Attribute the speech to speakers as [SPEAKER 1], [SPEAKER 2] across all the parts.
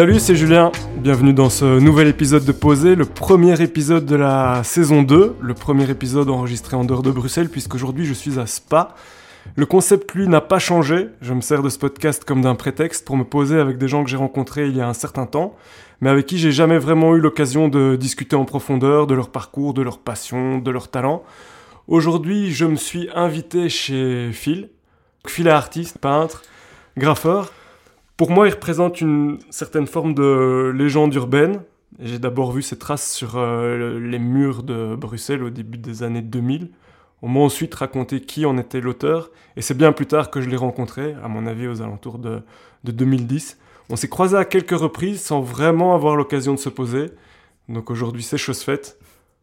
[SPEAKER 1] Salut, c'est Julien. Bienvenue dans ce nouvel épisode de Posé, le premier épisode de la saison 2, le premier épisode enregistré en dehors de Bruxelles, puisqu'aujourd'hui je suis à Spa. Le concept, lui, n'a pas changé. Je me sers de ce podcast comme d'un prétexte pour me poser avec des gens que j'ai rencontrés il y a un certain temps, mais avec qui j'ai jamais vraiment eu l'occasion de discuter en profondeur de leur parcours, de leur passion, de leur talent. Aujourd'hui, je me suis invité chez Phil. Phil est artiste, peintre, graffeur. Pour moi, il représente une certaine forme de légende urbaine. J'ai d'abord vu ses traces sur euh, les murs de Bruxelles au début des années 2000. On m'a ensuite raconté qui en était l'auteur, et c'est bien plus tard que je l'ai rencontré, à mon avis aux alentours de, de 2010. On s'est croisé à quelques reprises sans vraiment avoir l'occasion de se poser. Donc aujourd'hui, c'est chose faite.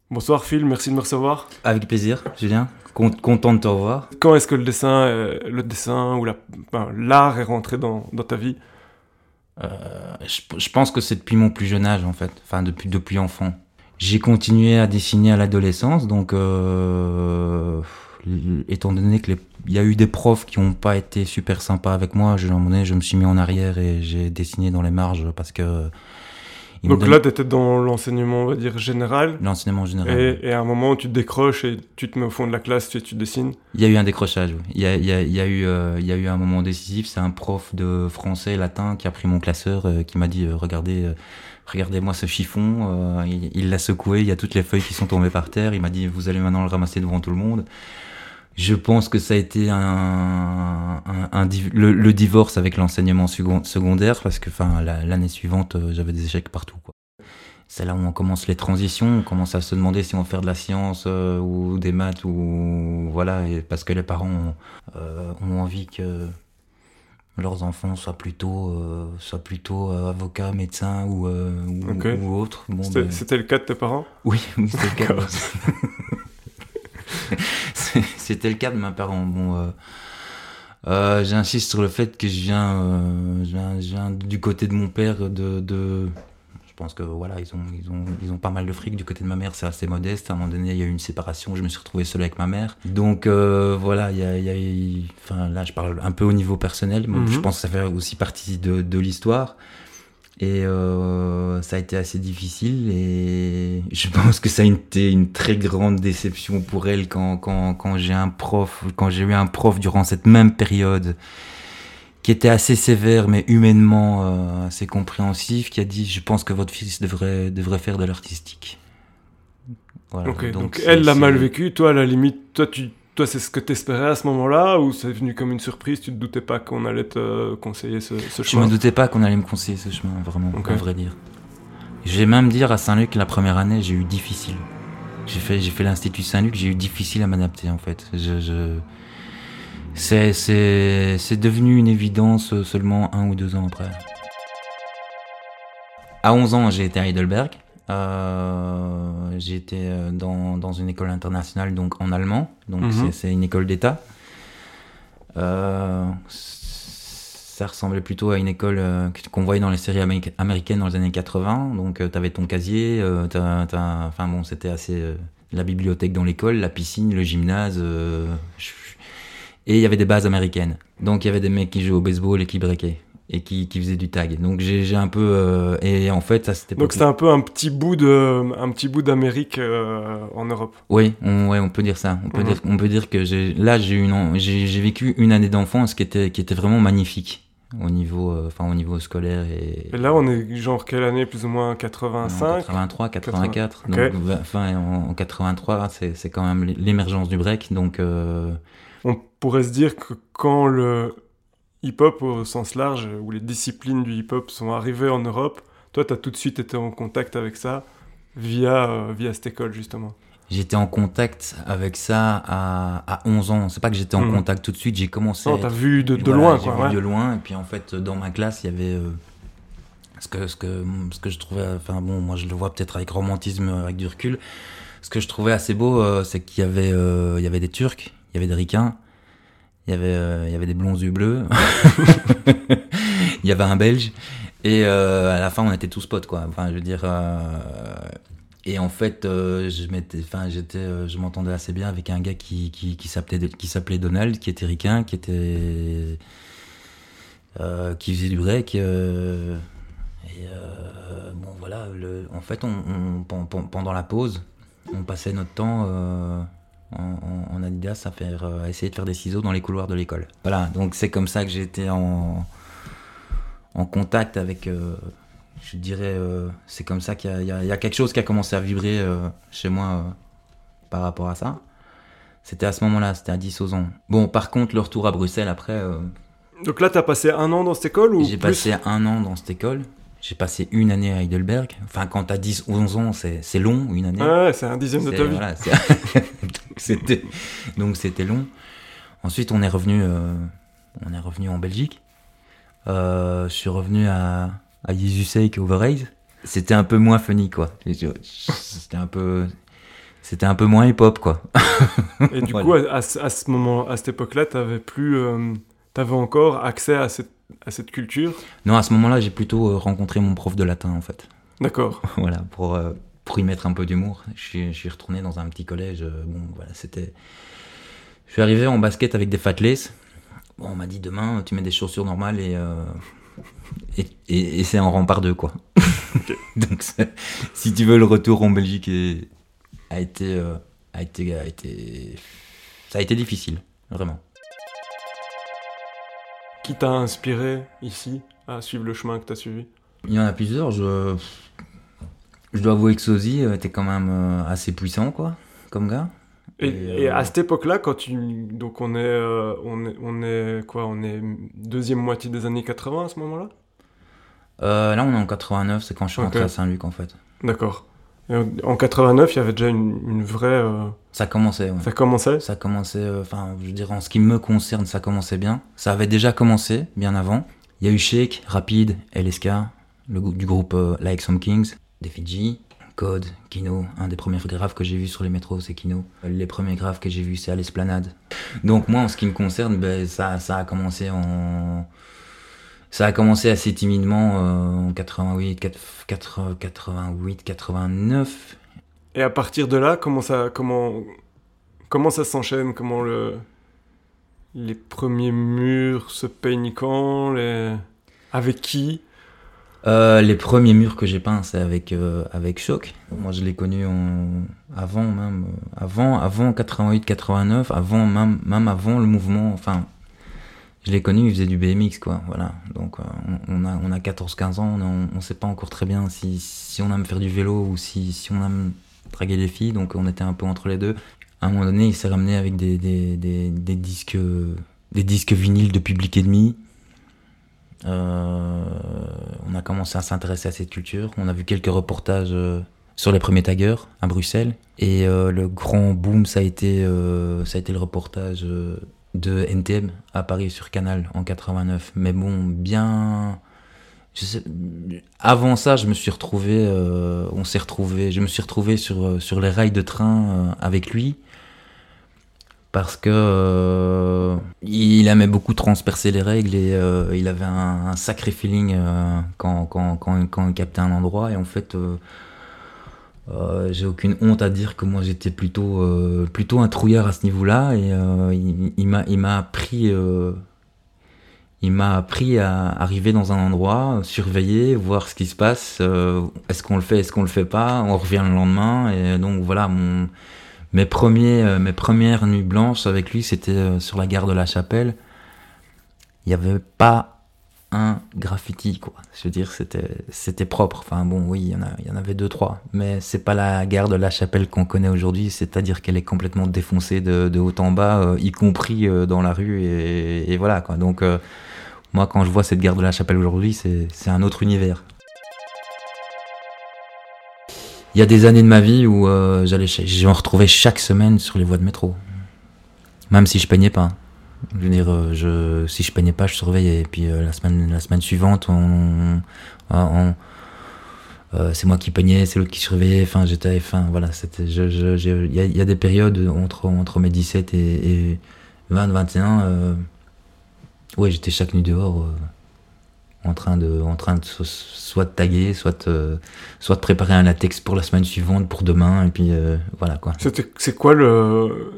[SPEAKER 1] Bonsoir Phil, merci de me recevoir.
[SPEAKER 2] Avec plaisir, Julien. Content de te revoir.
[SPEAKER 1] Quand est-ce que le dessin, euh, le dessin ou l'art est rentré dans, dans ta vie?
[SPEAKER 2] Euh, je, je, pense que c'est depuis mon plus jeune âge en fait, enfin depuis depuis enfant. J'ai continué à dessiner à l'adolescence, donc euh, étant donné qu'il y a eu des profs qui n'ont pas été super sympas avec moi, je, je me suis mis en arrière et j'ai dessiné dans les marges parce que
[SPEAKER 1] donc là, tu étais dans l'enseignement, on va dire, général.
[SPEAKER 2] L'enseignement général.
[SPEAKER 1] Et, à un moment, tu te décroches et tu te mets au fond de la classe et tu dessines.
[SPEAKER 2] Il y a eu un décrochage, oui. Il y a, il y a, il y a eu, euh, il y a eu un moment décisif. C'est un prof de français et latin qui a pris mon classeur, euh, qui m'a dit, euh, regardez, regardez-moi ce chiffon. il l'a secoué, il y a toutes les feuilles qui sont tombées par terre. Il m'a dit, vous allez maintenant le ramasser devant tout le monde. Je pense que ça a été un, un, le, divorce avec l'enseignement secondaire parce que enfin l'année suivante euh, j'avais des échecs partout quoi. C'est là où on commence les transitions, on commence à se demander si on va faire de la science euh, ou des maths ou voilà et parce que les parents ont, euh, ont envie que leurs enfants soient plutôt soient plutôt avocats, médecins ou ou, autres.
[SPEAKER 1] Bon, ben c'était le cas de tes parents?
[SPEAKER 2] Oui, oui c'était le cas. C'était le cas de mes parents. Bon, euh, euh, j'insiste sur le fait que je viens, euh, je viens, du côté de mon père de, de, je pense que voilà ils ont ils ont ils ont pas mal de fric du côté de ma mère c'est assez modeste à un moment donné il y a eu une séparation je me suis retrouvé seul avec ma mère donc voilà il y a, il y a enfin là je parle un peu au niveau personnel mais je mhm. pense que ça fait aussi partie de, de l'histoire et euh, ça a été assez difficile et je pense que ça a été une très grande déception pour elle quand, quand, quand j'ai un prof, quand j'ai eu un prof durant cette même période qui était assez sévère mais humainement euh, assez compréhensif, qui a dit je pense que votre fils devrait, devrait faire de l'artistique.
[SPEAKER 1] Voilà, donc, donc elle l'a mal vécu, toi à la limite, toi tu toi, c'est ce que tu espérais à ce moment-là ou c'est venu comme une surprise Tu te doutais pas qu'on allait te conseiller ce, ce chemin
[SPEAKER 2] Je me doutais pas qu'on allait me conseiller ce chemin, vraiment, à vrai dire. Je vais même dire à Saint-Luc, la première année, j'ai eu difficile. J'ai fait, j'ai fait l'Institut Saint-Luc, j'ai eu difficile à m'adapter en fait. Je, je... C'est, c'est, c'est devenu une évidence seulement un ou deux ans après. À 11 ans, j'ai été à Heidelberg. Euh, été euh, dans, dans, une école internationale donc en allemand, donc mhm. c'est une école d'État. Euh, ça ressemblait plutôt à une école qu'on voyait dans les séries américaines dans les années 80. Donc tu avais ton casier, enfin bon, c'était assez la bibliothèque dans l'école, la piscine, le gymnase. et il y avait des bases américaines. Donc il y avait des mecs qui jouaient au baseball et qui breakaient et qui, qui faisait du tag. Donc j'ai un peu euh, et en fait ça c'était
[SPEAKER 1] Donc c'était un peu un petit bout de un petit bout d'Amérique euh, en Europe.
[SPEAKER 2] Oui, on, ouais, on peut dire ça. On peut mhm. dire on peut dire que j'ai là j'ai une j'ai vécu une année d'enfance qui était qui était vraiment magnifique au niveau euh, enfin au niveau scolaire et...
[SPEAKER 1] et, là on est genre quelle année plus ou moins? 85
[SPEAKER 2] 83 84 donc enfin en, 83 c'est c'est quand même l'émergence du break donc
[SPEAKER 1] on pourrait se dire que quand le hip-hop au sens large, où les disciplines du hip-hop sont arrivées en Europe, toi, tu as tout de suite été en contact avec ça via, euh, via cette école, justement
[SPEAKER 2] J'étais en contact avec ça à, à 11 ans. C'est pas que j'étais en mhm. contact tout de suite, j'ai commencé.
[SPEAKER 1] Non, t'as vu de, de loin, quoi.
[SPEAKER 2] Vu de loin, et puis en fait, dans ma classe, il y avait. Euh, ce, que, ce, que, ce que je trouvais. Enfin bon, moi je le vois peut-être avec romantisme, avec du recul. Ce que je trouvais assez beau, euh, c'est qu'il y, avait, il y avait des Turcs, il y avait des Ricains, il y avait, euh, il y des blonds yeux bleus, il y avait un Belge, et euh, à la fin on était tous potes quoi. Enfin, je veux dire, euh, Et en fait, je m'entendais assez bien avec un gars qui, s'appelait, Donald, qui était ricain, qui était, qui faisait du break. et bon, voilà. En fait, on, on- pen- pen- pendant la pause, on passait notre temps en, en- Adidas à faire, euh, à essayer de faire des ciseaux dans les couloirs de l'école. Voilà. Donc c'est comme ça que j'ai été en, en contact avec. euh, je dirais, euh, c'est comme ça qu'il y a, y y quelque chose qui a commencé à vibrer euh, chez moi par rapport à ça. C'était à ce moment-là, c'était à 10 ans. Bon, par contre, le retour à Bruxelles après,
[SPEAKER 1] Donc là, t'as passé un an dans cette école ou
[SPEAKER 2] j'ai passé un an dans cette école. J'ai passé une année à Heidelberg. Enfin, quand t'as 10, 11 ans, c'est c'est long, une année.
[SPEAKER 1] Ouais, c'est un dixième de ta vie.
[SPEAKER 2] voilà, donc c'était donc c'était long. Ensuite, on est revenu, euh, on est revenu en Belgique. Euh, je suis revenu à à Jesusake Overraze. C'était un peu moins funny quoi. C'était un peu c'était un peu moins hip hop quoi.
[SPEAKER 1] Et du
[SPEAKER 2] Voilà.
[SPEAKER 1] coup, à, à ce moment, à cette époque-là, t'avais plus, euh, t'avais encore accès à cette, à cette culture.
[SPEAKER 2] Non, à ce moment-là, j'ai plutôt euh, rencontré mon prof de latin en fait.
[SPEAKER 1] D'accord.
[SPEAKER 2] voilà, pour, euh, pour y mettre un peu d'humour. Je suis, je suis retourné dans un petit collège. euh, bon, voilà, c'était. Je suis arrivé en basket avec des fatlaces. Bon, on m'a dit demain, tu mets des chaussures normales et. euh, et, et- et c'est en rempart deux, quoi. Donc, si tu veux, le retour en Belgique est- a, été, euh, a, été, a été. Ça a été difficile, vraiment.
[SPEAKER 1] Qui t'a inspiré ici à suivre le chemin que t'as suivi?
[SPEAKER 2] Il y en a plusieurs. Je, je dois avouer que Sozy euh, était quand même euh, assez puissant, quoi, comme gars.
[SPEAKER 1] Et,
[SPEAKER 2] Et,
[SPEAKER 1] et
[SPEAKER 2] euh,
[SPEAKER 1] à cette époque-là, quand tu, donc on est, euh, on est, on est quoi On est deuxième moitié des années 80 à ce moment-là?
[SPEAKER 2] Euh, là, on est en 89, c'est quand je suis rentré à Saint-Luc, en fait.
[SPEAKER 1] D'accord. En- en 89, il y avait déjà une, une vraie. euh,
[SPEAKER 2] Ça commençait, ouais.
[SPEAKER 1] Ça commençait
[SPEAKER 2] Ça commençait, euh, enfin, je veux dire, en ce qui me concerne, ça commençait bien. Ça avait déjà commencé, bien avant. Il y a eu Shake, Rapide, LSK, le, du groupe euh, Like Some Kings, des Fidji, Code, Kino. Un des premiers graves que j'ai vus sur les métros, c'est Kino. Les premiers graves que j'ai vus, c'est à l'Esplanade. Donc, moi, en ce qui me concerne, ben, ça, ça a commencé en. Ça a commencé assez timidement euh, en 88, 4- 88, 89.
[SPEAKER 1] Et à partir de là, comment ça, comment, comment ça s'enchaîne? Comment le, les premiers murs se peignent quand? Les... Avec qui?
[SPEAKER 2] Euh, les premiers murs que j'ai peints, c'est avec, euh, avec Choc. Moi, je l'ai connu en... avant même, euh, avant, avant 88-89, avant même, même avant le mouvement. Enfin, je l'ai connu, il faisait du BMX, quoi. Voilà. Donc, euh, on, a, on a 14-15 ans, on ne sait pas encore très bien si, on aime faire du vélo ou si, on aime draguer les filles. Donc, on était un peu entre les deux. À un moment donné, il s'est ramené avec des, disques, des disques vinyles de public ennemi. Euh, on a commencé à s'intéresser à cette culture. On a vu quelques reportages euh, sur les premiers taggers à Bruxelles. Et euh, le grand boom, ça a été, ça a été le reportage de NTM à Paris sur Canal en 89. Mais bon, bien. avant ça, je me suis retrouvé, euh, on s'est retrouvé, je me suis retrouvé sur, euh, sur les rails de train euh, avec lui parce que il aimait beaucoup transpercer les règles et il avait un, sacré feeling quand, quand, quand, quand il captait un endroit. Et en fait, euh, j'ai aucune honte à dire que moi j'étais plutôt, euh, plutôt un trouillard à ce niveau-là. Et euh, il, m'a il m'a appris. euh, il m'a appris à arriver dans un endroit, surveiller, voir ce qui se passe. est-ce qu'on le fait, est-ce qu'on le fait pas On revient le lendemain. Et donc voilà, mes, premiers, mes premières nuits blanches avec lui, c'était sur la gare de la Chapelle. Il n'y avait pas un graffiti, quoi. Je veux dire, c'était, propre. Enfin bon, oui, il y, en avait deux, trois. Mais c'est pas la gare de la Chapelle qu'on connaît aujourd'hui, c'est-à-dire qu'elle est complètement défoncée de, haut en bas, euh, y compris euh, dans la rue. Et, voilà, quoi. Donc, euh, moi, quand je vois cette gare de la Chapelle aujourd'hui, c'est, un autre univers. Il y a des années de ma vie où j'allais, j'en retrouvais chaque semaine sur les voies de métro. Même si je peignais pas. Je veux dire, euh, je, si je peignais pas, je surveillais. Et puis euh, la semaine, la semaine suivante, on, on- euh, c'est moi qui peignais, c'est l'autre qui surveillait. Enfin, j'étais, enfin, voilà, c'était, il y, a- des périodes entre entre mes 17 et, et 20, 21. Euh, ouais, j'étais chaque nuit dehors. euh, en train de, en train de soit de taguer, soit de, soit de préparer un latex pour la semaine suivante, pour demain, et puis euh, voilà quoi.
[SPEAKER 1] C'est quoi le.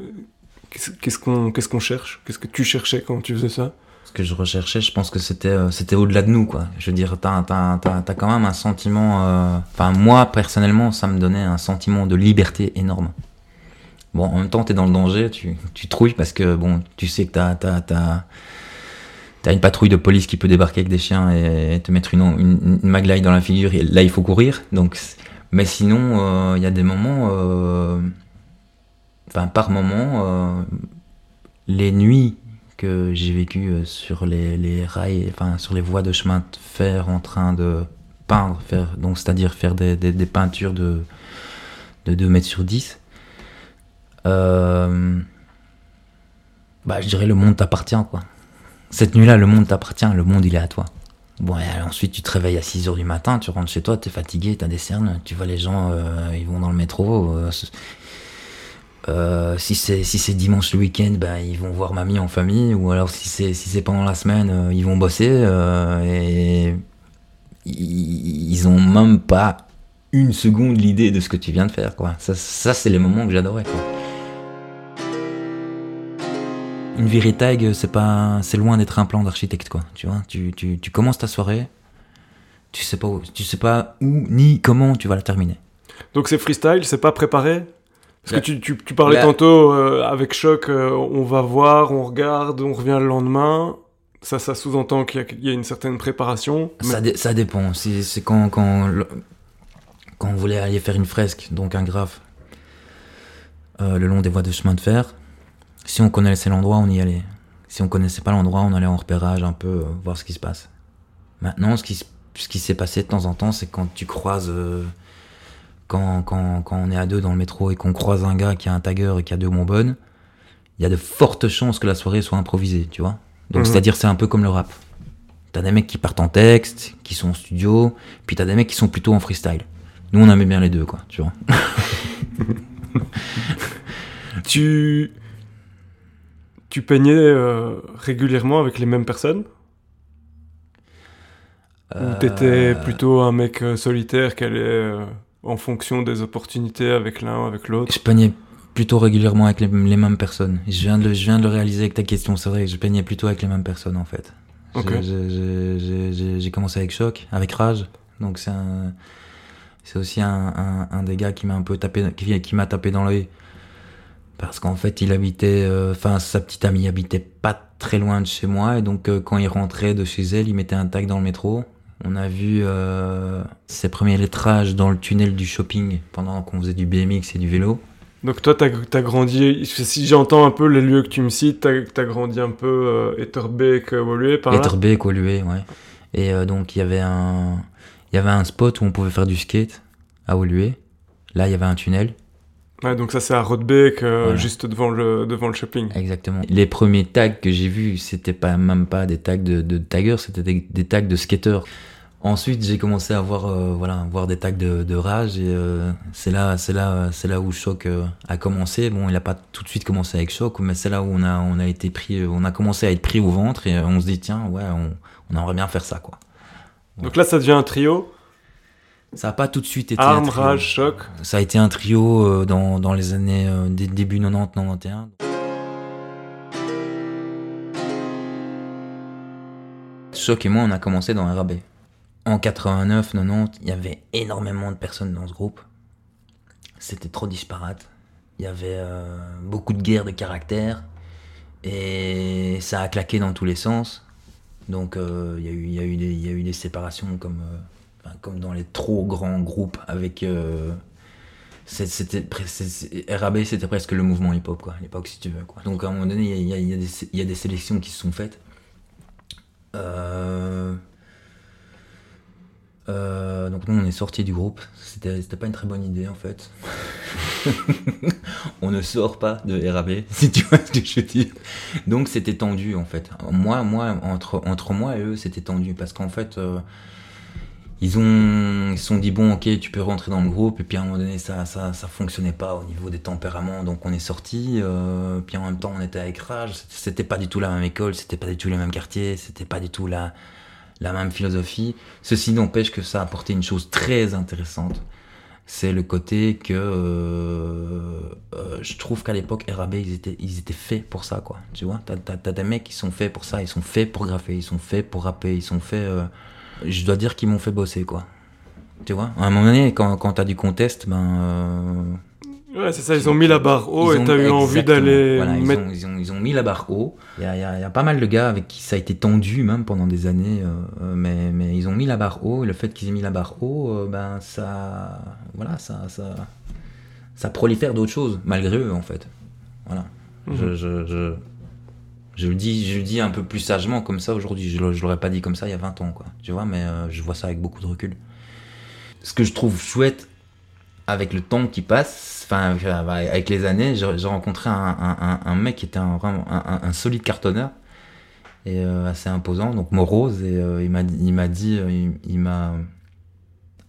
[SPEAKER 1] Qu'est-ce qu'on qu'est-ce qu'on cherche? Qu'est-ce que tu cherchais quand tu faisais ça?
[SPEAKER 2] Ce que je recherchais, je pense que c'était euh, c'était au-delà de nous quoi. Je veux dire, t'as as, quand même un sentiment. euh, Enfin, moi personnellement, ça me donnait un sentiment de liberté énorme. Bon, en même temps, t'es dans le danger, tu, tu trouilles parce que bon, tu sais que t'as t'as t'as une patrouille de police qui peut débarquer avec des chiens et, te mettre une, une, une maglaille dans la figure. Et là, il faut courir. Donc, mais sinon, il y a des moments. euh, Par moment, euh, les nuits que j'ai vécues euh, sur les, rails, enfin sur les voies de chemin de fer en train de peindre, faire, donc c'est-à-dire faire des, peintures de, de 2 mètres sur 10, euh, bah, je dirais le monde t'appartient quoi. Cette nuit-là, le monde t'appartient, le monde il est à toi. Bon, ensuite tu te réveilles à 6h du matin, tu rentres chez toi, t'es fatigué, t'as des cernes, tu vois les gens, ils vont dans le métro. Euh, si c'est si dimanche le week-end, ben ils vont voir mamie en famille, ou alors si c'est si pendant la semaine, euh, ils vont bosser euh, et ils, ils ont même pas une seconde l'idée de ce que tu viens de faire quoi. Ça, c'est les moments que j'adorais. Une virée c'est pas c'est loin d'être un plan d'architecte quoi. Tu vois, tu, tu, tu commences ta soirée, tu sais pas où, tu sais pas où ni comment tu vas la terminer.
[SPEAKER 1] Donc c'est freestyle, c'est pas préparé? Parce que tu, tu, tu parlais
[SPEAKER 2] bah-
[SPEAKER 1] tantôt euh, avec Choc, euh, on va voir, on regarde, on revient le lendemain. Ça, ça sous-entend qu'il y, a- qu'il y a une certaine préparation. mais-
[SPEAKER 2] Ça, dé- ça dépend. C'est quand, quand, le- quand on voulait aller faire une fresque, donc un graphe, euh, le long des voies de chemin de fer. Si on connaissait l'endroit, on y allait. Si on connaissait pas l'endroit, on allait en repérage un peu, voir ce qui se passe. Maintenant, ce qui, s- ce qui s'est passé de temps en temps, c'est quand tu croises. Quand, quand, quand on est à deux dans le métro et qu'on croise un gars qui a un tagger et qui a deux bonbonnes, il y a de fortes chances que la soirée soit improvisée, tu vois. Donc,
[SPEAKER 1] Mhm.
[SPEAKER 2] c'est-à-dire, c'est un peu comme le rap. T'as des mecs qui partent en texte, qui sont en studio, puis t'as des mecs qui sont plutôt en freestyle. Nous, on aimait bien les deux, quoi, tu vois.
[SPEAKER 1] Tu. Tu peignais euh, régulièrement avec les mêmes personnes? Ou t'étais
[SPEAKER 2] Euh,
[SPEAKER 1] plutôt un mec euh, solitaire qui allait euh, en fonction des opportunités avec l'un ou avec l'autre
[SPEAKER 2] Je peignais plutôt régulièrement avec les, les mêmes personnes. Je viens, de, le- je viens de le réaliser avec ta question, c'est vrai je peignais plutôt avec les mêmes personnes, en fait.
[SPEAKER 1] Ok.
[SPEAKER 2] J'ai- commencé avec Choc, avec Rage, donc c'est. C'est aussi un, un, un des gars qui m'a un peu tapé, qui, qui m'a tapé dans l'œil. Parce qu'en fait, il habitait, euh, enfin, sa petite amie habitait pas très loin de chez moi, et donc euh, quand il rentrait de chez elle, il mettait un tag dans le métro. On a vu euh, ses premiers lettrages dans le tunnel du shopping pendant qu'on faisait du BMX et du vélo.
[SPEAKER 1] Donc toi, t'as as grandi, si j'entends un peu les lieux que tu me cites, t'as as grandi un peu euh, Etterbeek, euh, Woluwe, par là?
[SPEAKER 2] Etterbeek, Woluwe, ouais. Et euh, donc, il y avait un, il y avait un spot où on pouvait faire du skate à Woluwe. Là, il y avait un tunnel.
[SPEAKER 1] Ouais, donc ça c'est à Rodbeek, euh,
[SPEAKER 2] Voilà.
[SPEAKER 1] juste devant le, devant le shopping.
[SPEAKER 2] Exactement. Les premiers tags que j'ai vus, c'était pas même pas des tags de, de taggers, c'était des, des tags de skateurs. Ensuite, j'ai commencé à voir, euh, voilà, voir des tags de, de rage et euh, c'est là, c'est là, c'est là où Choc euh, a commencé. Bon, il a pas tout de suite commencé avec Choc, mais c'est là où on a, on a été pris, euh, on a commencé à être pris au ventre et on se dit tiens, ouais, on, on aimerait bien faire ça, quoi.
[SPEAKER 1] Donc là, ça devient un trio.
[SPEAKER 2] Ça a pas tout de suite été un
[SPEAKER 1] Arme,
[SPEAKER 2] trio.
[SPEAKER 1] rage, choc.
[SPEAKER 2] Ça a été un trio dans, dans les années dé- début 90-91. Choc et moi, on a commencé dans RAB. En 89-90, il y avait énormément de personnes dans ce groupe. C'était trop disparate. Il y avait euh, beaucoup de guerres de caractère. Et ça a claqué dans tous les sens. Donc euh, il y, a eu- des- séparations comme, euh, dans les trop grands groupes avec... c'était RAB c'était presque le mouvement hip-hop quoi, à l'époque si tu veux. Donc à un moment donné il y a, des, sélections qui se sont faites. Euh, donc nous on est sorti du groupe, c'était pas une très bonne idée en fait. on ne sort pas de RAB si tu vois ce que je dire. Donc c'était tendu en fait. Moi, moi entre, entre moi et eux c'était tendu. Parce qu'en fait euh, ils ont ils sont dit bon ok tu peux rentrer dans le groupe. Et puis à un moment donné ça ça ça fonctionnait pas au niveau des tempéraments. Donc on est sorti euh, puis en même temps on était avec Rage c'était- c'était pas du tout la même école. C'était pas du tout le même quartier. C'était pas du tout la la même philosophie. Ceci n'empêche que ça a apporté une chose très intéressante. C'est le côté que euh, euh, je trouve qu'à l'époque, RAB, ils étaient, ils étaient faits pour ça, quoi. Tu vois, t'as, des mecs qui sont faits pour ça, ils sont faits pour graffer, ils sont faits pour rapper, ils sont faits. euh, je dois dire qu'ils m'ont fait bosser, quoi. Tu vois, à un moment donné, quand, quand t'as du contest, ben. Euh,
[SPEAKER 1] Ouais, c'est ça, ils ont mis la barre haut
[SPEAKER 2] ils
[SPEAKER 1] et t'as eu envie d'aller
[SPEAKER 2] Voilà, ils,
[SPEAKER 1] mettre.
[SPEAKER 2] ont, ils, ont, ils ont mis la barre haut. Il y a, y a- y a pas mal de gars avec qui ça a été tendu même pendant des années, euh, euh, mais, mais ils ont mis la barre haut. Et le fait qu'ils aient mis la barre haut, euh, ben ça, voilà, ça, ça, ça prolifère d'autres choses malgré eux en fait. Voilà.
[SPEAKER 1] Mhm.
[SPEAKER 2] Je, je, je, je le dis, je le dis un peu plus sagement comme ça aujourd'hui. Je, je l'aurais pas dit comme ça il y a 20 ans, quoi. Tu vois, mais euh, je vois ça avec beaucoup de recul. Ce que je trouve chouette avec le temps qui passe, enfin avec les années, j'ai rencontré un, un- un- un mec qui était un, un, solide cartonneur et euh, assez imposant, donc morose, et euh, il m'a dit- il m'a dit, euh, il, m'a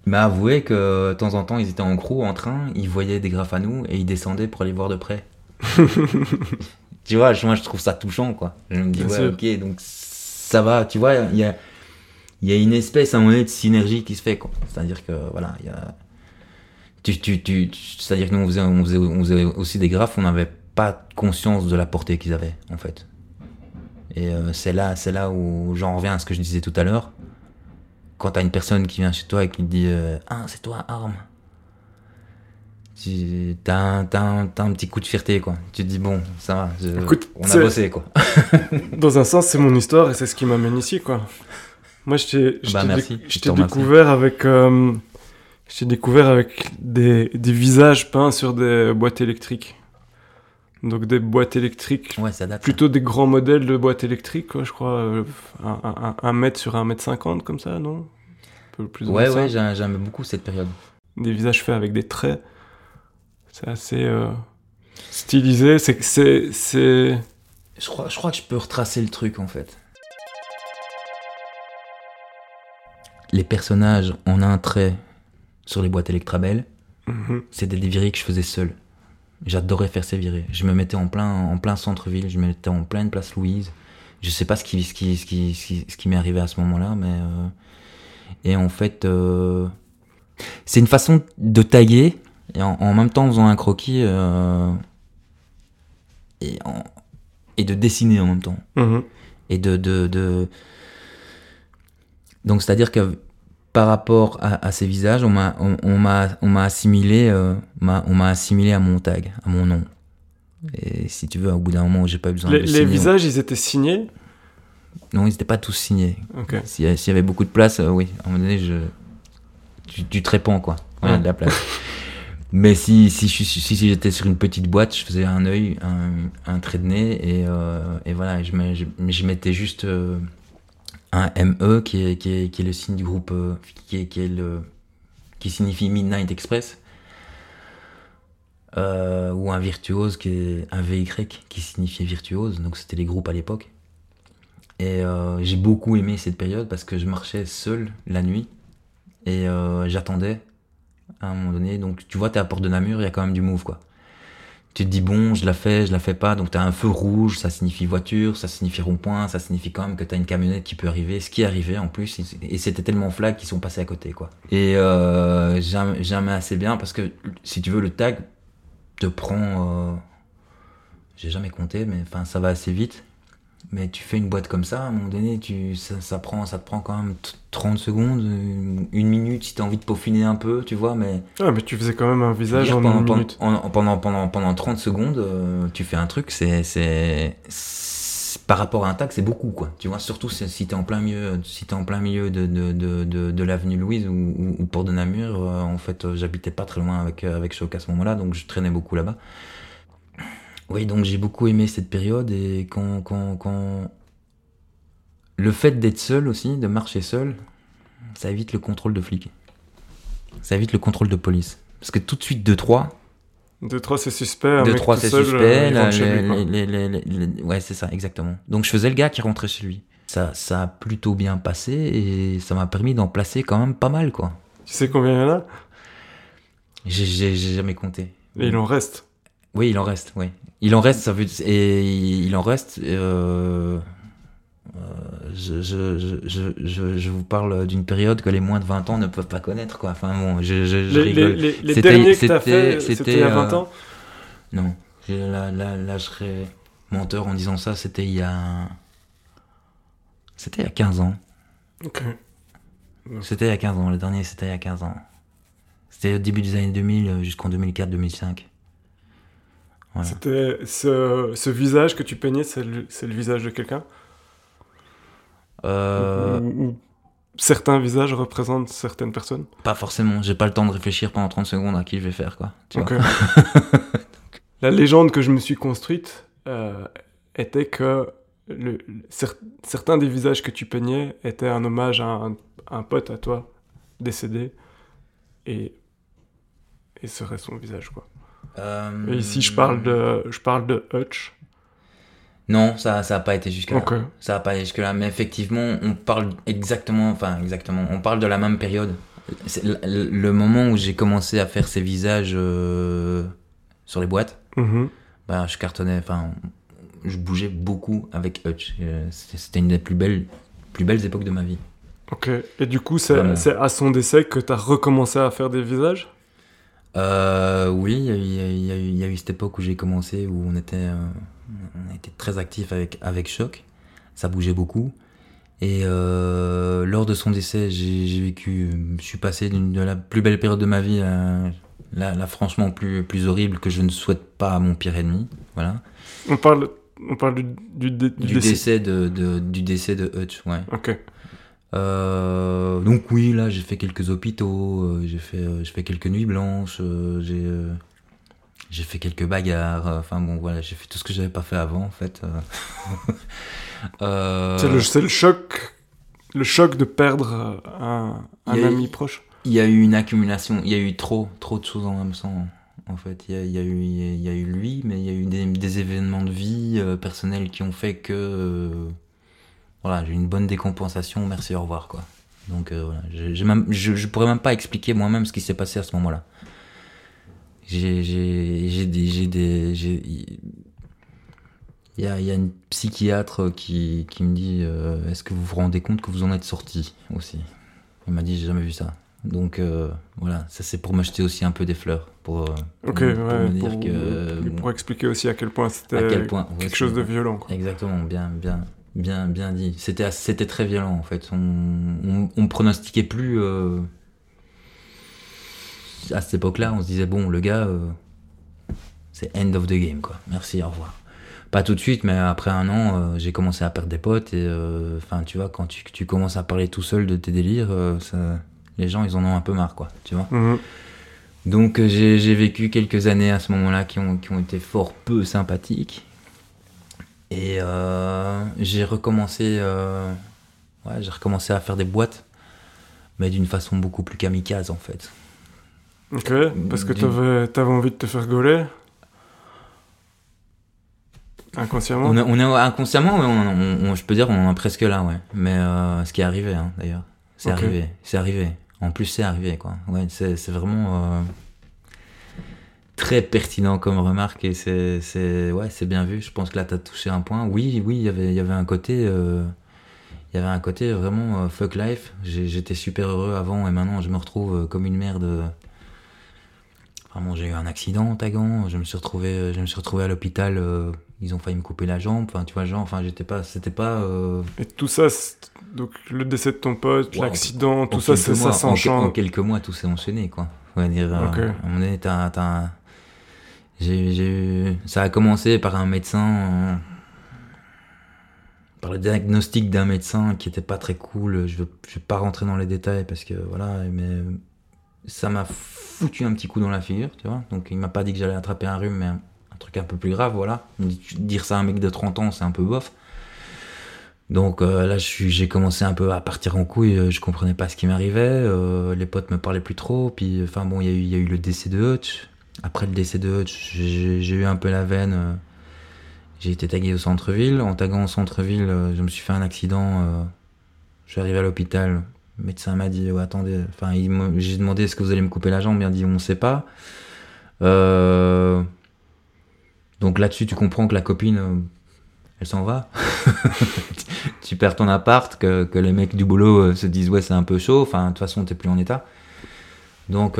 [SPEAKER 2] il m'a avoué que de temps en temps ils étaient en crew, en train, ils voyaient des graphes à nous et ils descendaient pour aller voir de près. tu vois, moi je trouve ça touchant quoi. Je me dis ouais ok donc ça va, tu vois, il y a y a une espèce à un moment donné de synergie qui se fait quoi. C'est-à-dire que voilà, il y a tu, tu, tu, c'est-à-dire que nous on faisait, on faisait, on faisait aussi des graphes, on n'avait pas conscience de la portée qu'ils avaient en fait. Et euh, c'est là, c'est là où j'en reviens à ce que je disais tout à l'heure. Quand t'as une personne qui vient chez toi et qui te dit euh, ah c'est toi Arme, tu t'as un, t'as un, t'as un petit coup de fierté quoi. Tu te dis bon ça va, je-
[SPEAKER 1] Écoute,
[SPEAKER 2] on a bossé quoi.
[SPEAKER 1] Dans un sens, c'est mon histoire et c'est ce qui m'amène ici, quoi. Moi, je t'ai
[SPEAKER 2] Bah,
[SPEAKER 1] découvert avec. euh, je t'ai découvert avec des, des visages peints sur des boîtes électriques. Donc des boîtes électriques,
[SPEAKER 2] Ouais ça date.
[SPEAKER 1] plutôt des grands modèles de boîtes électriques, quoi, je crois. euh, un, un, un- un mètre sur un mètre cinquante, comme ça, non? Un peu plus ou
[SPEAKER 2] Ouais
[SPEAKER 1] moins
[SPEAKER 2] ouais j'ai- j'aime beaucoup cette période.
[SPEAKER 1] Des visages faits avec des traits. C'est assez euh, stylisé. C'est. c'est-
[SPEAKER 2] Je crois, je crois que je peux retracer le truc en fait. Les personnages en un trait sur les boîtes Electrabel,
[SPEAKER 1] Mhm.
[SPEAKER 2] c'était des virées que je faisais seul. J'adorais faire ces virées. Je me mettais en plein, en plein centre-ville, je me mettais en pleine place Louise. Je sais pas ce qui, ce qui, ce qui, ce qui, m'est arrivé à ce moment-là, mais. euh, Et en fait, euh, c'est une façon de taguer, et en, en même temps en faisant un croquis, euh, et, en- et de dessiner en même temps
[SPEAKER 1] Mhm.
[SPEAKER 2] et de, de, de... donc c'est à dire que par rapport à, à ces visages on m'a on, on assimilé euh, on m'a assimilé à mon tag à mon nom et si tu veux au bout d'un moment où j'ai pas besoin
[SPEAKER 1] Les,
[SPEAKER 2] de
[SPEAKER 1] les
[SPEAKER 2] signer,
[SPEAKER 1] visages, ils étaient signés?
[SPEAKER 2] non ils étaient pas tous signés
[SPEAKER 1] Ok.
[SPEAKER 2] s'il y, avait beaucoup de place euh, oui à un moment donné je tu, tu te répands quoi il y a de la place mais si si j'étais sur une petite boîte je faisais un œil un, un trait de nez et, euh, et voilà je, je, je mettais juste un ME qui est, qui est, qui est le signe du groupe euh, qui, est, qui, est le, qui signifie Midnight Express euh, ou un virtuose qui est un VY qui signifiait virtuose donc c'était les groupes à l'époque. Et euh, j'ai beaucoup aimé cette période parce que je marchais seul la nuit et euh, j'attendais à un moment donné. Donc tu vois t'es à Porte de Namur il y a quand même du move quoi tu te dis bon je la fais je la fais pas. Donc t'as un feu rouge ça signifie voiture ça signifie rond-point ça signifie quand même que t'as une camionnette qui peut arriver. Ce qui est en plus et c'était tellement flag qu'ils sont passés à côté quoi. Et euh, j'aime assez bien parce que si tu veux le tag te prend euh, j'ai jamais compté mais enfin ça va assez vite mais tu fais une boîte comme ça, à un moment donné, tu, ça, ça, prend, ça te prend quand même t- 30 secondes, une minute si t'as envie de peaufiner un peu, tu vois, mais
[SPEAKER 1] Ah, mais tu faisais quand même un visage
[SPEAKER 2] dire,
[SPEAKER 1] en
[SPEAKER 2] pendant,
[SPEAKER 1] une
[SPEAKER 2] pendant,
[SPEAKER 1] minute.
[SPEAKER 2] en- pendant, pendant, pendant 30 secondes, euh, tu fais un truc, c'est, par rapport à un tag, c'est beaucoup, quoi. Tu vois, surtout si t'es en plein milieu, si t'es en plein milieu de, de, de, de, de l'avenue Louise ou, ou, ou Port de Namur, euh, en fait, euh, j'habitais pas très loin avec, avec Choc à ce moment-là, donc je traînais beaucoup là-bas. Oui, donc j'ai beaucoup aimé cette période et quand, quand, quand... le fait d'être seul aussi, de marcher seul, ça évite le contrôle de flic. Ça évite le contrôle de police. Parce que tout de suite, 2-3,
[SPEAKER 1] 2-3 c'est suspect, un
[SPEAKER 2] 2
[SPEAKER 1] mec
[SPEAKER 2] 3
[SPEAKER 1] tout
[SPEAKER 2] c'est
[SPEAKER 1] seul, euh,
[SPEAKER 2] suspect,
[SPEAKER 1] il
[SPEAKER 2] là, les- les- ouais c'est ça exactement. Donc je faisais le gars qui rentrait chez lui. Ça, ça a plutôt bien passé et ça m'a permis d'en placer quand même pas mal quoi.
[SPEAKER 1] Tu sais combien il y en a?
[SPEAKER 2] J'ai jamais compté.
[SPEAKER 1] Et il en reste.
[SPEAKER 2] Oui, il en reste, oui. Il en reste, ça veut et il en reste. Euh, euh, je, je, je, je, je vous parle d'une période que les moins de 20 ans ne peuvent pas connaître, quoi. Enfin bon, je, je, je
[SPEAKER 1] Les,
[SPEAKER 2] rigole.
[SPEAKER 1] les, les, les
[SPEAKER 2] C'était-
[SPEAKER 1] derniers que t'as
[SPEAKER 2] c'était-
[SPEAKER 1] fait, c'était il y a
[SPEAKER 2] euh,
[SPEAKER 1] 20 ans
[SPEAKER 2] Non, j'ai- là, là, là, je serais menteur en disant ça, c'était il y a... C'était il y a 15 ans.
[SPEAKER 1] Ok.
[SPEAKER 2] C'était il y a 15 ans, le dernier c'était il y a 15 ans. C'était au début des années 2000 euh, jusqu'en 2004-2005. Voilà.
[SPEAKER 1] C'était ce, ce visage que tu peignais, c'est le, c'est le visage de quelqu'un?
[SPEAKER 2] Euh,
[SPEAKER 1] ou, ou certains visages représentent certaines personnes?
[SPEAKER 2] Pas forcément, j'ai pas le temps de réfléchir pendant 30 secondes à qui je vais faire, quoi. Tu
[SPEAKER 1] Ok.
[SPEAKER 2] vois.
[SPEAKER 1] La légende que je me suis construite euh, était que le, cer- certains des visages que tu peignais étaient un hommage à un, un pote à toi décédé et, et serait son visage quoi. Et ici je parle de je parle de Hutch.
[SPEAKER 2] Non, ça ça a pas été jusque là. Ça a pas été jusque là, mais effectivement, on parle exactement, enfin exactement, on parle de la même période. Le, le moment où j'ai commencé à faire ces visages euh, sur les boîtes. Bah, je cartonnais, enfin, je bougeais beaucoup avec Hutch. Euh, C'était une des plus belles, plus belles époques de ma vie.
[SPEAKER 1] Ok. Et du coup c'est à son décès que tu as recommencé à faire des visages?
[SPEAKER 2] Euh, oui, il y, a eu- y y a cette époque où j'ai commencé, où on était, euh, on était très actif avec, avec Choc. Ça bougeait beaucoup. Et euh, lors de son décès, j'ai vécu, je suis passé de la plus belle période de ma vie à la, la franchement plus, plus horrible que je ne souhaite pas à mon pire ennemi. Voilà.
[SPEAKER 1] On parle on parle du, du, dé- du
[SPEAKER 2] Du
[SPEAKER 1] décès.
[SPEAKER 2] décès de, de- du décès de Hutch, ouais.
[SPEAKER 1] Ok.
[SPEAKER 2] Euh, donc oui, là j'ai fait quelques hôpitaux, euh, j'ai fait, euh, j'ai fait quelques nuits blanches, euh, j'ai, euh, j'ai fait quelques bagarres. euh, Enfin bon voilà, j'ai fait tout ce que j'avais pas fait avant en fait.
[SPEAKER 1] C'est le, c'est le choc le choc de perdre un, un
[SPEAKER 2] eu-
[SPEAKER 1] ami proche.
[SPEAKER 2] Il y a eu une accumulation, il y a eu trop, trop de choses en même temps. En fait, il y a, il y a eu, il y a- il y a eu lui, mais il y a eu des, des événements de vie euh, personnels qui ont fait que, euh, voilà, j'ai une bonne décompensation. Merci, au revoir, quoi. Donc euh, voilà, même, je, je pourrais même pas expliquer moi-même ce qui s'est passé à ce moment-là. J'ai, j'ai, des, j'ai des, j'ai- il y a, y a une psychiatre qui, qui me dit, euh, est-ce que vous vous rendez compte que vous en êtes sorti aussi? Il m'a dit, j'ai jamais vu ça. Donc euh, voilà, ça c'est pour me jeter aussi un peu des fleurs, pour, pour pour
[SPEAKER 1] ouais,
[SPEAKER 2] me dire
[SPEAKER 1] pour,
[SPEAKER 2] que
[SPEAKER 1] pour expliquer aussi à quel point c'était quelque
[SPEAKER 2] ouais,
[SPEAKER 1] chose de violent. Quoi.
[SPEAKER 2] Exactement, bien, bien, bien, bien dit. C'était, c'était très violent en fait. On, on, on pronostiquait plus euh, à cette époque-là. On se disait bon, le gars, euh, c'est end of the game quoi. Merci, au revoir. Pas tout de suite, mais après un an, euh, j'ai commencé à perdre des potes et enfin, tu vois, quand tu, tu commences à parler tout seul de tes délires, ça, les gens ils en ont un peu marre quoi, tu vois.
[SPEAKER 1] Mhm.
[SPEAKER 2] Donc j'ai j'ai vécu quelques années à ce moment-là qui ont, qui ont été fort peu sympathiques. Et euh, j'ai recommencé, euh, ouais, j'ai recommencé à faire des boîtes, mais d'une façon beaucoup plus kamikaze en fait.
[SPEAKER 1] Ok, parce que t'avais avais envie de te faire gauler Inconsciemment
[SPEAKER 2] On est, on est inconsciemment, on, on- je peux dire, on en est presque là, ouais. Mais euh, ce qui est arrivé, hein, d'ailleurs, c'est arrivé, c'est arrivé. En plus, c'est arrivé, quoi. Ouais, c'est c'est vraiment très pertinent comme remarque et c'est c'est- ouais, c'est bien vu. Je pense que là, t'as touché un point. Oui, oui, il y avait il y avait un côté, euh, il y avait un côté vraiment euh, fuck life. J'ai- J'étais super heureux avant et maintenant, je me retrouve euh, comme une merde. Vraiment, j'ai eu un accident en Tagan. Je me suis retrouvé, je me suis retrouvé à l'hôpital. euh, ils ont failli me couper la jambe. Enfin, tu vois, genre, enfin, j'étais pas, c'était pas. euh,
[SPEAKER 1] Et tout ça, c'est- donc le décès de ton pote,
[SPEAKER 2] Ouais,
[SPEAKER 1] l'accident,
[SPEAKER 2] en
[SPEAKER 1] tout ça, c'est- ça
[SPEAKER 2] mois- en, que- en
[SPEAKER 1] s'enchaîne.
[SPEAKER 2] quelques mois, tout s'est enchaîné, quoi. On va dire.
[SPEAKER 1] Ok.
[SPEAKER 2] à un moment donné, t'as- t'as- j'ai, ça a commencé par un médecin. euh, par le diagnostic d'un médecin qui était pas très cool. Je je vais pas rentrer dans les détails parce que voilà, mais ça m'a foutu un petit coup dans la figure, tu vois. Donc il m'a pas dit que j'allais attraper un rhume, mais un, truc un peu plus grave, voilà. Dire ça à un mec de 30 ans, c'est un peu bof. Donc euh, là, j'ai commencé un peu à partir en couille. euh, Je comprenais pas ce qui m'arrivait. les potes me parlaient plus trop. Puis, enfin bon, il y, y a eu le décès de Hutch. Après le décès de Hutch, j'ai eu un peu la veine. euh, j'ai été tagué au centre-ville. En taguant au centre-ville, euh, je me suis fait un accident. euh, je suis arrivé à l'hôpital. Le médecin m'a dit, ouais, attendez. Enfin, j'ai demandé est-ce que vous allez me couper la jambe? Il m'a dit, on sait pas. Donc là-dessus, tu comprends que la copine, elle s'en va. tu perds ton appart, que, les mecs du boulot se disent ouais c'est un peu chaud, enfin de toute façon t'es plus en état. Donc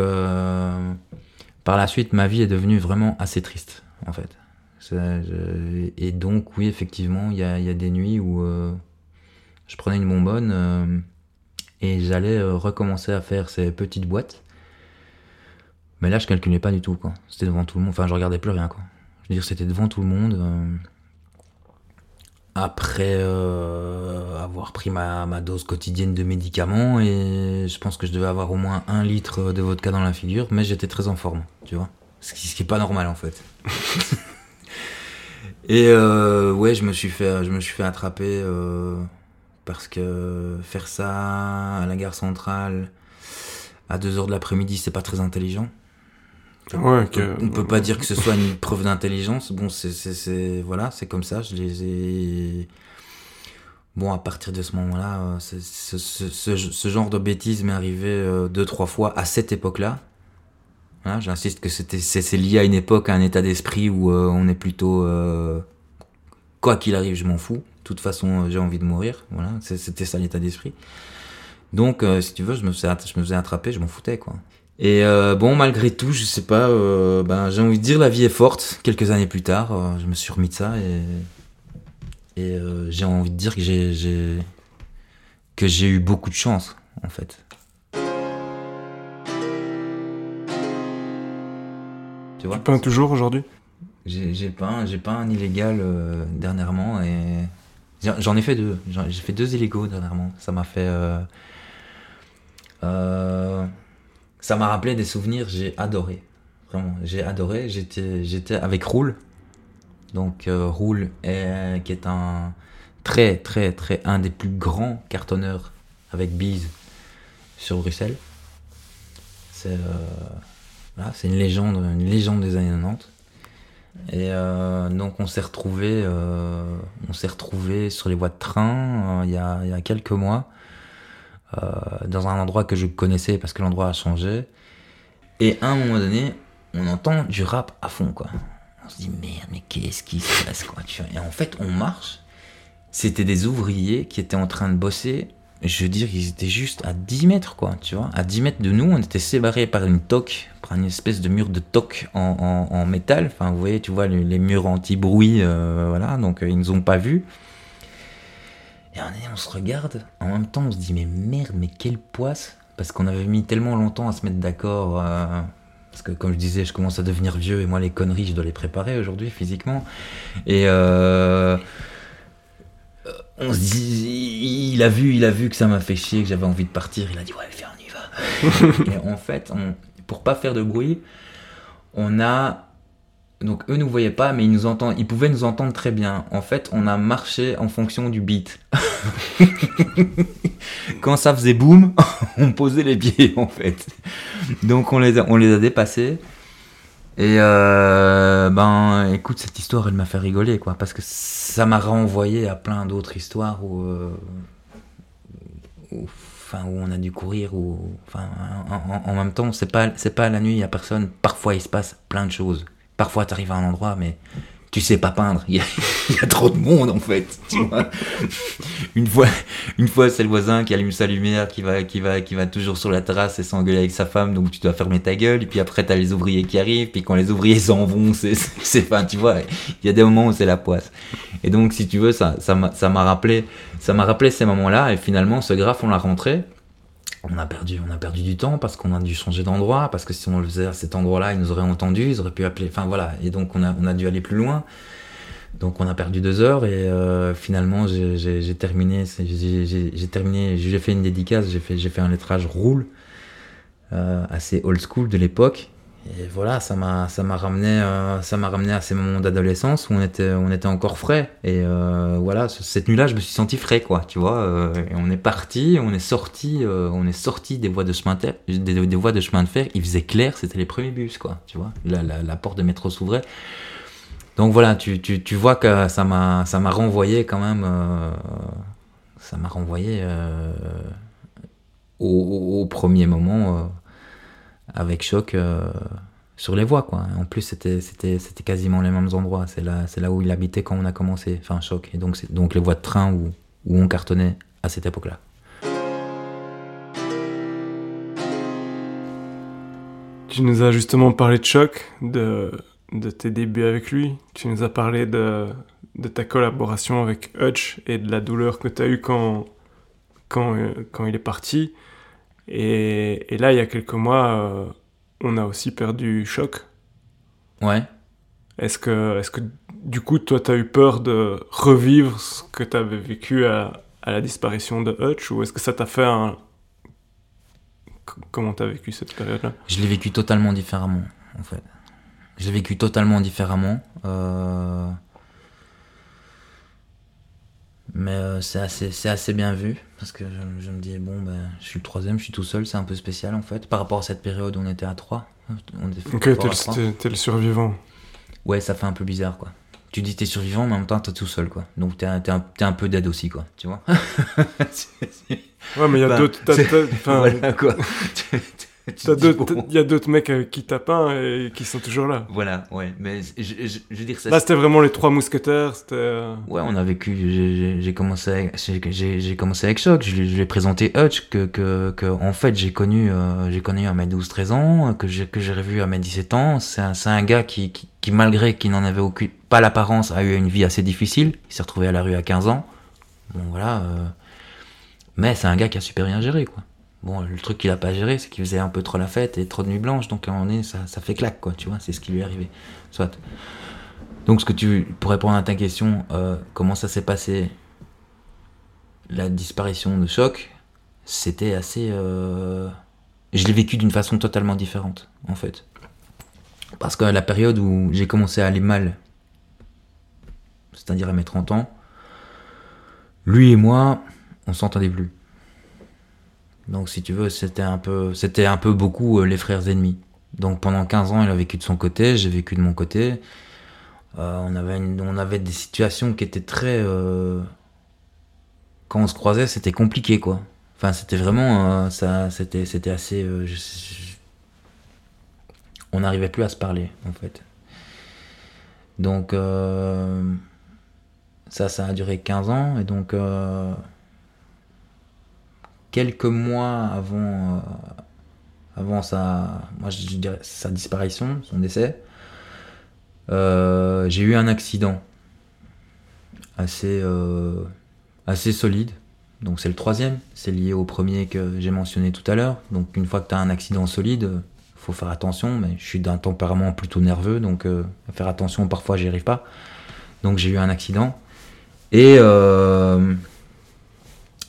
[SPEAKER 2] par la suite ma vie est devenue vraiment assez triste en fait. Et donc oui effectivement il y a, il y a des nuits où euh, je prenais une bonbonne euh, et j'allais euh, recommencer à faire ces petites boîtes. Mais là je calculais pas du tout quoi. C'était devant tout le monde, enfin je regardais plus rien quoi. Je veux dire c'était devant tout le monde. Après euh, avoir pris ma, ma dose quotidienne de médicaments et je pense que je devais avoir au moins un litre de vodka dans la figure, mais j'étais très en forme, tu vois. Ce qui, ce qui est pas normal en fait. et euh, ouais, je me suis fait, je me suis fait attraper euh, parce que faire ça à la gare centrale à 2h de l'après-midi, c'est pas très intelligent.
[SPEAKER 1] Ouais, que-
[SPEAKER 2] On peut pas dire que ce soit une preuve d'intelligence. Bon, c'est, voilà, c'est comme ça. Je les ai. Bon, à partir de ce moment-là, euh, ce, ce, ce- ce genre de bêtises m'est arrivé euh, deux, trois fois à cette époque-là. Voilà, j'insiste que c'était, c'est, lié à une époque, à un état d'esprit où euh, on est plutôt. euh, quoi qu'il arrive, je m'en fous. De toute façon, j'ai envie de mourir. Voilà, c'était ça l'état d'esprit. Donc, euh, si tu veux, je me, faisais, je me faisais attraper, je m'en foutais, quoi. Et euh, bon, malgré tout, je sais pas, euh, ben, j'ai envie de dire la vie est forte. Quelques années plus tard, euh, je me suis remis de ça et, et j'ai envie de dire que j'ai, j'ai, que j'ai eu beaucoup de chance, en fait. Tu vois?
[SPEAKER 1] Tu peins toujours aujourd'hui?
[SPEAKER 2] J'ai, peint, j'ai peint un illégal dernièrement et j'en- ai fait deux. J'ai fait deux illégaux dernièrement. Ça m'a fait. Euh, euh, ça m'a rappelé des souvenirs. J'ai adoré. Vraiment, j'ai adoré. J'étais, avec Roule. Donc euh, Roule, est- qui est un très, très, très. un des plus grands cartonneurs avec Bise sur Bruxelles. C'est, euh, une légende, une légende des années 90. Et euh, donc on s'est retrouvé, on s'est retrouvé sur les voies de train euh, il y, a, quelques mois, euh, dans un endroit que je connaissais parce que l'endroit a changé. Et à un moment donné, on entend du rap à fond, quoi. On se dit merde, mais qu'est-ce qui se passe, quoi Et en fait, on marche. C'était des ouvriers qui étaient en train de bosser. Je veux dire, ils étaient juste à 10 mètres, quoi, tu vois. À 10 mètres de nous, on était séparés par une toque, par une espèce de mur de toque en, en- métal. Enfin, vous voyez, tu vois, les, murs anti-bruit, euh, voilà. Donc, euh, ils nous ont pas vus. Et on, est- on se regarde. En même temps, on se dit, mais merde, mais quelle poisse Parce qu'on avait mis tellement longtemps à se mettre d'accord. euh, parce que, comme je disais, je commence à devenir vieux et moi, les conneries, je dois les préparer aujourd'hui physiquement. Et. euh, on se dit, il a vu, il a vu que ça m'a fait chier, que j'avais envie de partir. Il a dit ouais, viens, on y va. et en fait, on, pour pas faire de bruit, on a donc eux nous voyaient pas, mais ils pouvaient nous entendre très bien. En fait, on a marché en fonction du beat. Quand ça faisait boum, on posait les pieds en fait. Donc on les a, dépassés. Et euh, ben, écoute, cette histoire, elle m'a fait rigoler, quoi, parce que ça m'a renvoyé à plein d'autres histoires où, euh, où, enfin, on a dû courir, ou, en, même temps, c'est pas, pas la nuit, il y a personne. Parfois, il se passe plein de choses. Parfois, tu arrives à un endroit, mais tu sais pas peindre. Il y, a, y a trop de monde, en fait. Tu vois une fois, une fois, c'est le voisin qui allume sa lumière, qui va, qui va, qui va toujours sur la terrasse et s'engueuler avec sa femme, donc tu dois fermer ta gueule. Et puis après, t'as les ouvriers qui arrivent, puis quand les ouvriers s'en vont, c'est, c'est, tu vois, il y a des moments où c'est la poisse. Et donc, si tu veux, ça, ça m'a, ça m'a rappelé, ça m'a rappelé ces moments-là. Et finalement, ce graphe, on l'a rentré. On a perdu, on a perdu du temps parce qu'on a dû changer d'endroit, parce que si on le faisait à cet endroit-là, ils nous auraient entendu, ils auraient pu appeler. Enfin voilà. Et donc on a, on a dû aller plus loin. Donc on a perdu deux heures et euh, finalement j'ai- terminé, j'ai terminé, j'ai fait une dédicace, j'ai fait, fait un lettrage roule euh, assez old school de l'époque. Et voilà, ça m'a, ça m'a ramené, euh, ça m'a ramené à ces moments d'adolescence où on était, on était encore frais. Et euh, voilà, ce- cette nuit-là, je me suis senti frais, quoi. Tu vois, euh, et on est parti, on est sorti, on est sorti des voies de chemin de fer. Il faisait clair, c'était les premiers bus, quoi. Tu vois, la, porte de métro s'ouvrait. Donc voilà, tu, tu, tu vois que ça m'a, ça m'a renvoyé quand même, ça m'a renvoyé au, premier moment avec choc euh, sur les voies, quoi. En plus, c'était, c'était, c'était quasiment les mêmes endroits. C'est là, c'est là où il habitait quand on a commencé, enfin, choc. Et donc, donc les voies de train où, où on cartonnait à cette époque-là.
[SPEAKER 1] Tu nous as justement parlé de choc, de, de tes débuts avec lui. Tu nous as parlé de, de ta collaboration avec Hutch et de la douleur que tu as eue quand, quand, euh, quand il est parti. Et, et là, il y a quelques mois, euh, on a aussi perdu Choc.
[SPEAKER 2] Ouais.
[SPEAKER 1] Est-ce que, est que du coup, toi, tu as eu peur de revivre ce que tu avais vécu à, à, la disparition de Hutch Ou est-ce que ça t'a fait un. Comment tu as vécu cette période-là?
[SPEAKER 2] Je l'ai vécu totalement différemment, en fait. Je l'ai vécu totalement différemment. Euh... Mais euh, c'est assez, assez bien vu, parce que je, je, me dis, bon, ben, je suis le troisième, je suis tout seul, c'est un peu spécial en fait, par rapport à cette période où on était à trois. On
[SPEAKER 1] était ok, t'es le, survivant.
[SPEAKER 2] Ouais, ça fait un peu bizarre, quoi. Tu dis t'es survivant, mais en même temps t'es tout seul, quoi. Donc t'es un, un, un, peu d'aide aussi, quoi, tu vois.
[SPEAKER 1] ouais, mais il y a d'autres...
[SPEAKER 2] Voilà, quoi.
[SPEAKER 1] Il y a d'autres mecs euh, qui tapent un et qui sont toujours là.
[SPEAKER 2] Voilà, ouais. Mais je, je, je veux dire ça.
[SPEAKER 1] Là, c'était vraiment les trois mousquetaires. C'était. Euh,
[SPEAKER 2] ouais, on a vécu. J'ai commencé, j'ai commencé avec Choc. Je, lui ai présenté Hutch que, que, que, en fait, j'ai connu, euh, j'ai connu à mes 12-13 ans, que j'ai que j'ai revu à mes 17 ans. C'est un, un gars qui, qui, qui malgré qu'il n'en avait aucune, pas l'apparence, a eu une vie assez difficile. Il s'est retrouvé à la rue à 15 ans. Bon, voilà. Euh... Mais c'est un gars qui a super bien géré, quoi. Bon, le truc qu'il a pas géré, c'est qu'il faisait un peu trop la fête et trop de nuit blanche, donc à un moment donné, ça, ça fait claque, quoi, tu vois, c'est ce qui lui est arrivé. Soit. Donc, ce que tu, pour répondre à ta question, euh, comment ça s'est passé La disparition de choc, c'était assez. Euh... Je l'ai vécu d'une façon totalement différente, en fait. Parce que la période où j'ai commencé à aller mal, c'est-à-dire à mes 30 ans, lui et moi, on s'entendait plus. Donc si tu veux, c'était un peu, c'était un peu beaucoup euh, les frères ennemis. Donc pendant 15 ans, il a vécu de son côté, j'ai vécu de mon côté. Euh, on, avait une, on avait des situations qui étaient très... Euh... Quand on se croisait, c'était compliqué, quoi. Enfin, c'était vraiment... Euh, ça, c'était, c'était assez... Euh, je, je... On n'arrivait plus à se parler, en fait. Donc... ça, ça a duré 15 ans, et donc quelques mois avant, euh, avant sa, moi je dirais sa disparition, son décès, euh, j'ai eu un accident assez, euh, assez solide. Donc c'est le troisième, c'est lié au premier que j'ai mentionné tout à l'heure. Donc une fois que tu as un accident solide, faut faire attention, mais je suis d'un tempérament plutôt nerveux, donc faire attention, parfois j'y arrive pas. Donc j'ai eu un accident. Et euh,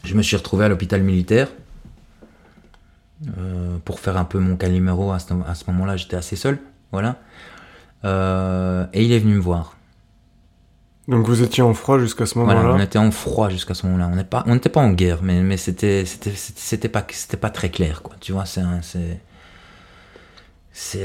[SPEAKER 2] je me suis retrouvé à l'hôpital militaire euh, pour faire un peu mon caliméro. À ce, à ce moment-là, j'étais assez seul. Voilà. Euh, et il est venu me voir.
[SPEAKER 1] Donc vous étiez en froid jusqu'à ce moment-là
[SPEAKER 2] voilà, on était en froid jusqu'à ce moment-là. On n'était pas, on pas en guerre, mais, mais c'était, c'était, c'était pas, c'était pas très clair, quoi. Tu vois, c'est, c'est,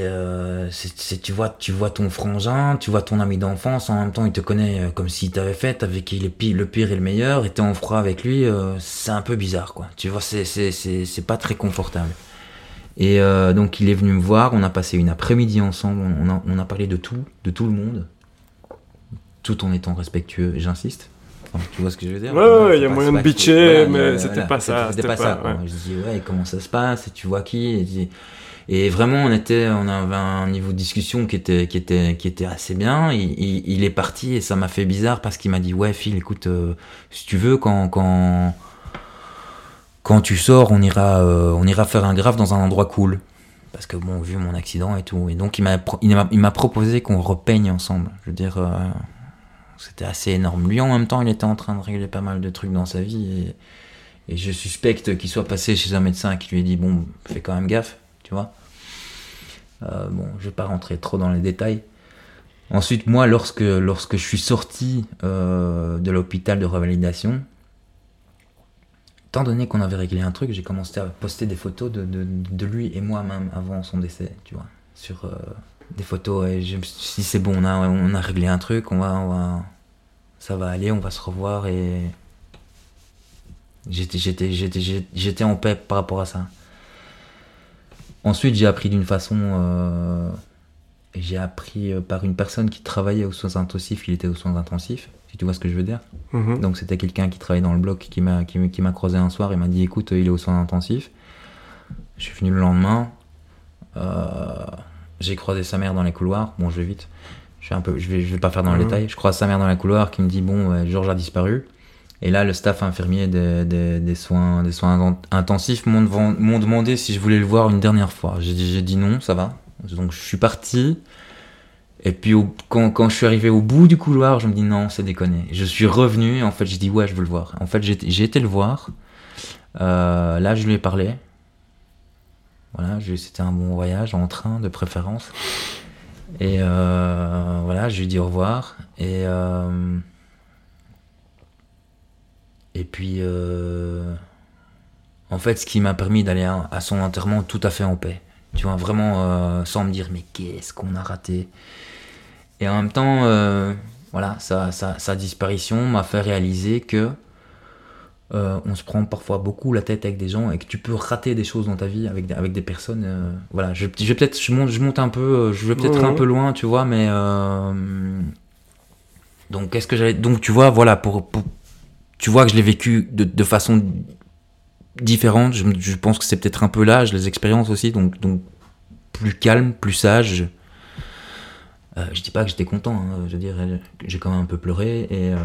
[SPEAKER 2] c'est, euh, tu vois, tu vois ton frangin, tu vois ton ami d'enfance, en même temps il te connaît euh, comme s'il t'avait fait, avec qui le pire, le pire et le meilleur, et t'es en froid avec lui, euh, c'est un peu bizarre, quoi. Tu vois, c'est, c'est, c'est, pas très confortable. Et euh, donc il est venu me voir, on a passé une après-midi ensemble, on a, on a parlé de tout, de tout le monde, tout en étant respectueux, j'insiste. Enfin, tu vois ce que je veux dire?
[SPEAKER 1] Ouais, ouais, il y a moyen de bitcher, voilà, mais c'était
[SPEAKER 2] voilà,
[SPEAKER 1] pas ça.
[SPEAKER 2] C'était pas, pas, ça. Ouais. Je dis, ouais, comment ça se passe? Et tu vois qui? Et, et vraiment, on était, on avait un niveau de discussion qui était, qui était, qui était assez bien. Il, est parti et ça m'a fait bizarre parce qu'il m'a dit, ouais, Phil, écoute, euh, si tu veux, quand, quand, quand tu sors, on ira, euh, on ira faire un graphe dans un endroit cool. Parce que bon, vu mon accident et tout. Et donc, il m'a, il m'a proposé qu'on repeigne ensemble. Je veux dire, euh, c'était assez énorme. Lui, en même temps, il était en train de régler pas mal de trucs dans sa vie. Et, et je suspecte qu'il soit passé chez un médecin qui lui ait dit, bon, fais quand même gaffe tu vois. Euh, bon, je vais pas rentrer trop dans les détails. Ensuite, moi, lorsque, lorsque je suis sorti euh, de l'hôpital de revalidation, étant donné qu'on avait réglé un truc, j'ai commencé à poster des photos de, de, lui et moi-même avant son décès, tu vois, sur euh, des photos. Et je me suis dit, c'est bon, on a, on a réglé un truc, on va, on va, ça va aller, on va se revoir et j'étais en paix par rapport à ça. Ensuite, j'ai appris d'une façon euh, j'ai appris euh, par une personne qui travaillait aux soins intensifs qu'il était aux soins intensifs, si tu vois ce que je veux dire.
[SPEAKER 1] Mhm.
[SPEAKER 2] Donc c'était quelqu'un qui travaillait dans le bloc qui m'a qui, m- qui m'a croisé un soir et m'a dit écoute il est aux soins intensifs. Je suis venu le lendemain. Euh, j'ai croisé sa mère dans les couloirs. Bon je vais vite. Je suis un peu je vais je vais pas faire dans le
[SPEAKER 1] Mhm.
[SPEAKER 2] détail. Je croise sa mère dans les couloirs qui me dit bon Georges a disparu. Et là le staff infirmier des, des, des soins des soins in- intensifs m'ont demandé si je voulais le voir une dernière fois. J'ai dit non ça va. Donc je suis parti. Et puis quand, je suis arrivé au bout du couloir, je me dis non, c'est déconné. Je suis revenu et en fait j'ai dit ouais, je veux le voir. En fait j'ai été le voir. Euh, là je lui ai parlé. Voilà, c'était un bon voyage en train de préférence. Et euh, voilà, je lui ai dit au revoir. Et, euh, et puis euh, en fait ce qui m'a permis d'aller à, à son enterrement tout à fait en paix. Tu vois, vraiment euh, sans me dire mais qu'est-ce qu'on a raté? Et en même temps, euh, voilà, sa, sa, sa disparition m'a fait réaliser que on se prend parfois beaucoup la tête avec des gens et que tu peux rater des choses dans ta vie avec des, avec des personnes. voilà, je, je vais peut-être, je monte, je monte un peu, je vais peut-être un peu loin, tu vois, mais donc qu'est-ce que j'allais, donc tu vois, voilà, pour, pour- tu vois que je l'ai vécu de, de façon différente. Je, je pense que c'est peut-être un peu l'âge, les expériences aussi, donc donc plus calme, plus sage. Euh, je dis pas que j'étais content, hein, je veux dire, j'ai quand même un peu pleuré et euh,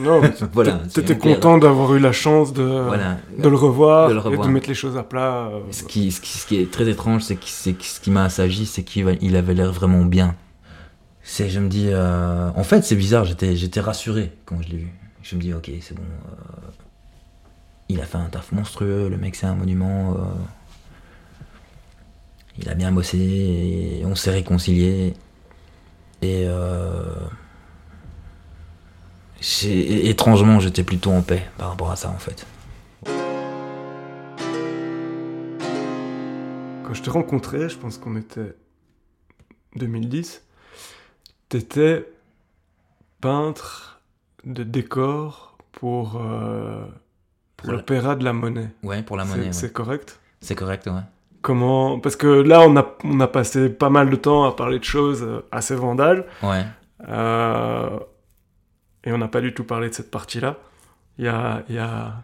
[SPEAKER 1] Non,
[SPEAKER 2] Voilà,
[SPEAKER 1] t'étais- content d'avoir eu la chance de,
[SPEAKER 2] voilà.
[SPEAKER 1] de le revoir,
[SPEAKER 2] De le
[SPEAKER 1] et
[SPEAKER 2] revoir.
[SPEAKER 1] de mettre les choses à plat. euh,
[SPEAKER 2] Ce qui, ce, qui, ce qui est très étrange, c'est que, ce qui m'a assagi, c'est qu'il va- il avait l'air vraiment bien. C'est, je me dis, euh, en fait, c'est bizarre, j'étais, j'étais rassuré quand je l'ai vu. Je me dis, ok, c'est bon. euh, il a fait un taf monstrueux, le mec, c'est un monument. euh, il a bien bossé, et on s'est réconcilié. Et euh, j'ai- étrangement, j'étais plutôt en paix par rapport à ça, en fait.
[SPEAKER 1] Quand je t'ai rencontré, je pense qu'on était 2010, t'étais peintre de décors pour, euh, pour
[SPEAKER 2] Pour la-
[SPEAKER 1] l'opéra de la monnaie.
[SPEAKER 2] Ouais, pour la
[SPEAKER 1] C'est-
[SPEAKER 2] monnaie, ouais.
[SPEAKER 1] C'est correct?
[SPEAKER 2] C'est correct, ouais.
[SPEAKER 1] Comment Parce que là, on a, on a passé pas mal de temps à parler de choses euh, assez vandales.
[SPEAKER 2] Ouais.
[SPEAKER 1] euh, et on n'a pas du tout parlé de cette partie-là. Il y a, y, a,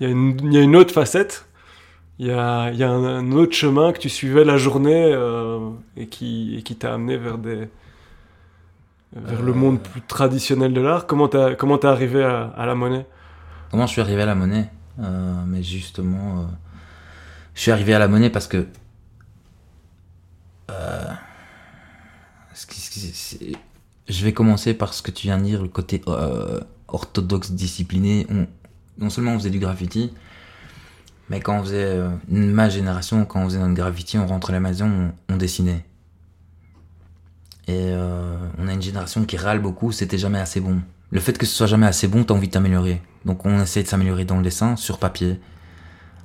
[SPEAKER 1] y, a y a une autre facette. Il y a, y a un, un autre chemin que tu suivais la journée euh, et qui, et qui t'a amené vers, des, vers le monde plus traditionnel de l'art. Comment t'es arrivé à, la monnaie?
[SPEAKER 2] Comment je suis arrivé à la monnaie? Euh, Mais justement, euh, je suis arrivé à la monnaie parce que. euh, je vais commencer par ce que tu viens de dire, le côté orthodoxe, discipliné. On- non seulement on faisait du graffiti, mais quand on faisait. ma génération, quand on faisait notre graffiti, on rentrait à la maison, on, on dessinait. Et euh, on a une génération qui râle beaucoup, c'était jamais assez bon. Le fait que ce soit jamais assez bon, t'as envie de t'améliorer. Donc on essaie de s'améliorer dans le dessin, sur papier,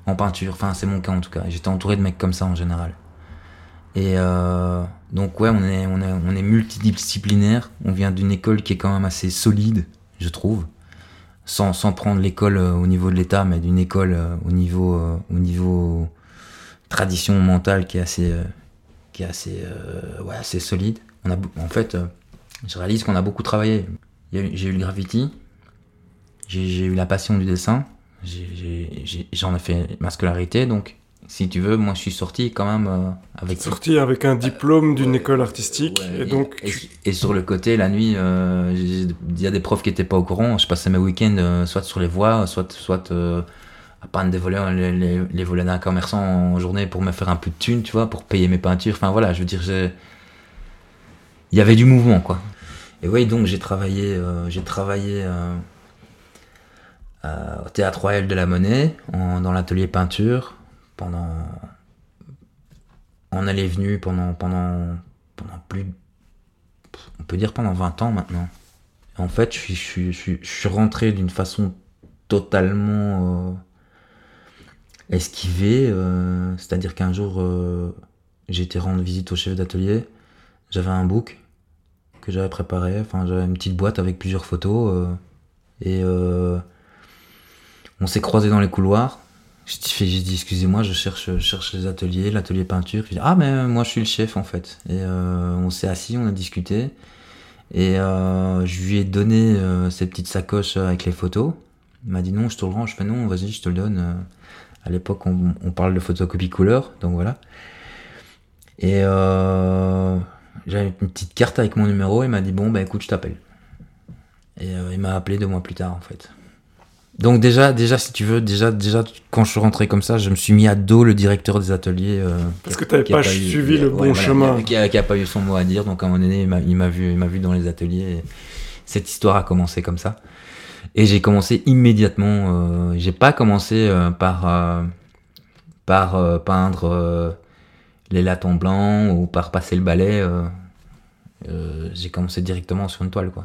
[SPEAKER 2] en peinture. Enfin, c'est mon cas en tout cas. J'étais entouré de mecs comme ça en général. Et euh, donc ouais, on est, on est, on est multidisciplinaire. On vient d'une école qui est quand même assez solide, je trouve. Sans, sans prendre l'école euh, au niveau de l'État, mais d'une école au niveau, au niveau tradition mentale qui est assez, qui est assez, ouais, assez solide. On a, en fait, euh, je réalise qu'on a beaucoup travaillé. J'ai eu le graffiti, j'ai eu la passion du dessin, j'en ai, fait ma scolarité, donc si tu veux, moi je suis sorti quand même euh, avec...
[SPEAKER 1] Sorti avec un diplôme d'une
[SPEAKER 2] ouais,
[SPEAKER 1] école artistique.
[SPEAKER 2] Ouais,
[SPEAKER 1] et donc,
[SPEAKER 2] et,
[SPEAKER 1] tu-
[SPEAKER 2] et sur le côté, la nuit, euh, il y a des profs qui étaient pas au courant. Je passais mes week-ends euh, soit sur les voies, soit, soit euh, à peindre des volets, les, les, les volets d'un commerçant en journée pour me faire un peu de thunes, tu vois, pour payer mes peintures. Enfin voilà, je veux dire, j'ai- il y avait du mouvement, quoi. Et oui, donc j'ai travaillé, euh, j'ai travaillé euh, euh, au théâtre Royal de la Monnaie, dans l'atelier peinture, pendant. On allait venu pendant, pendant, pendant plus. On peut dire pendant 20 ans maintenant. En fait, je suis, je je suis, rentré d'une façon totalement esquivée. C'est-à-dire qu'un jour, j'ai été rendre visite au chef d'atelier. J'avais un book que j'avais préparé. Enfin, j'avais une petite boîte avec plusieurs photos. euh, et euh, on s'est croisés dans les couloirs. J'ai dit, excusez-moi, je cherche, je cherche les ateliers, l'atelier peinture. Dit, ah, mais moi, je suis le chef, en fait. Et euh, on s'est assis, on a discuté. Et euh, je lui ai donné euh, ces petites sacoches avec les photos. Il m'a dit, non, je te le rends. Je fais, non, vas-y, je te le donne. Euh, À l'époque, on, on parle de photocopie couleur, donc voilà. Et euh, j'avais une petite carte avec mon numéro. Il m'a dit, bon, bah écoute, je t'appelle. Et euh, il m'a appelé deux mois plus tard, en fait. Donc déjà, déjà, si tu veux, déjà, déjà, quand je suis rentré comme ça, je me suis mis à dos le directeur des ateliers. euh,
[SPEAKER 1] Parce
[SPEAKER 2] qui
[SPEAKER 1] que t'avais pas
[SPEAKER 2] eu-
[SPEAKER 1] suivi le
[SPEAKER 2] ouais,
[SPEAKER 1] bon
[SPEAKER 2] voilà,
[SPEAKER 1] chemin.
[SPEAKER 2] Qui a, qui a pas eu son mot à dire. Donc à un moment donné, il m'a- vu, il m'a vu dans les ateliers. et cette histoire a commencé comme ça. Et j'ai commencé immédiatement. Euh, j'ai pas commencé euh, par euh, par peindre les latons blancs ou par passer le balai. euh, euh, j'ai commencé directement sur une toile, quoi.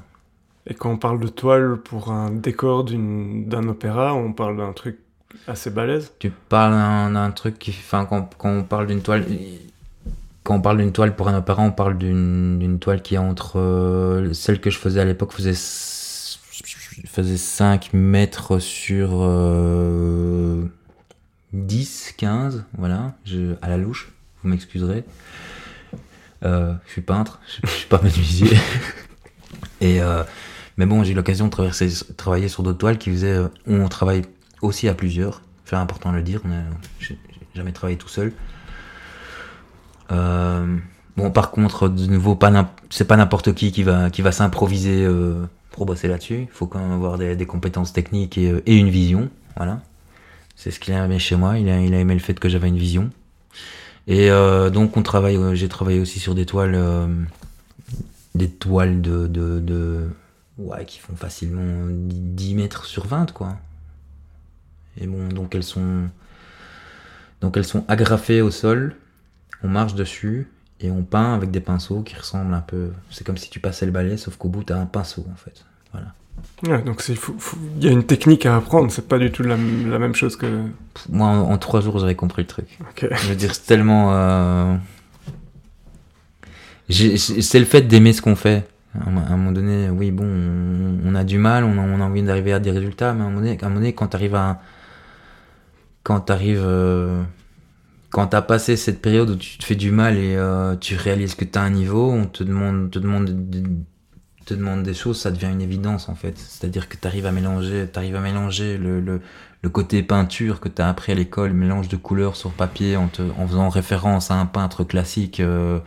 [SPEAKER 1] Et quand on parle de toile pour un décor d'un opéra, on parle d'un truc assez balèze?
[SPEAKER 2] Tu parles d'un truc qui. Enfin, quand, quand on parle d'une toile. Quand on parle d'une toile pour un opéra, on parle d'une toile qui est entre. euh, celle que je faisais à l'époque faisait. faisait 5 mètres sur. euh, 10, 15, voilà, je, à la louche, vous m'excuserez. Euh, je suis peintre, je, je suis pas menuisier. Et, euh, mais bon, j'ai eu l'occasion de traverser, travailler sur d'autres toiles qui faisaient. euh, on travaille aussi à plusieurs. C'est important de le dire, j'ai jamais travaillé tout seul. Bon, par contre, de nouveau, c'est pas n'importe qui qui va, qui va s'improviser pour bosser là-dessus. Il faut quand même avoir des, compétences techniques et, et une vision. Voilà. C'est ce qu'il a aimé chez moi. Il a, il a aimé le fait que j'avais une vision. Et euh, donc, on travaille. euh, J'ai travaillé aussi sur des toiles, euh, des toiles de, ouais, qui font facilement 10 mètres sur 20, quoi. Et bon, donc elles sont, donc elles sont agrafées au sol. On marche dessus et on peint avec des pinceaux qui ressemblent un peu. C'est comme si tu passais le balai, sauf qu'au bout t'as un pinceau en fait. Voilà.
[SPEAKER 1] Ouais, donc c'est- faut- faut- il y a une technique à apprendre, c'est pas du tout la, la même chose que.
[SPEAKER 2] Moi, en, en trois jours, j'avais compris le truc. Je veux dire, c'est tellement. euh, C'est le fait d'aimer ce qu'on fait. À un moment donné, oui, bon, on, on a du mal, on a, on a envie d'arriver à des résultats, mais à un moment donné, à un moment donné quand t'arrives à. Quand t'arrives. euh, Quand t'as passé cette période où tu te fais du mal et euh, tu réalises que t'as un niveau, on te demande, te demande, te demande des choses, ça devient une évidence en fait. C'est-à-dire que t'arrives à mélanger, t'arrives à mélanger le, le, côté peinture que tu as appris à l'école, mélange de couleurs sur papier en, te, en faisant référence à un peintre classique euh,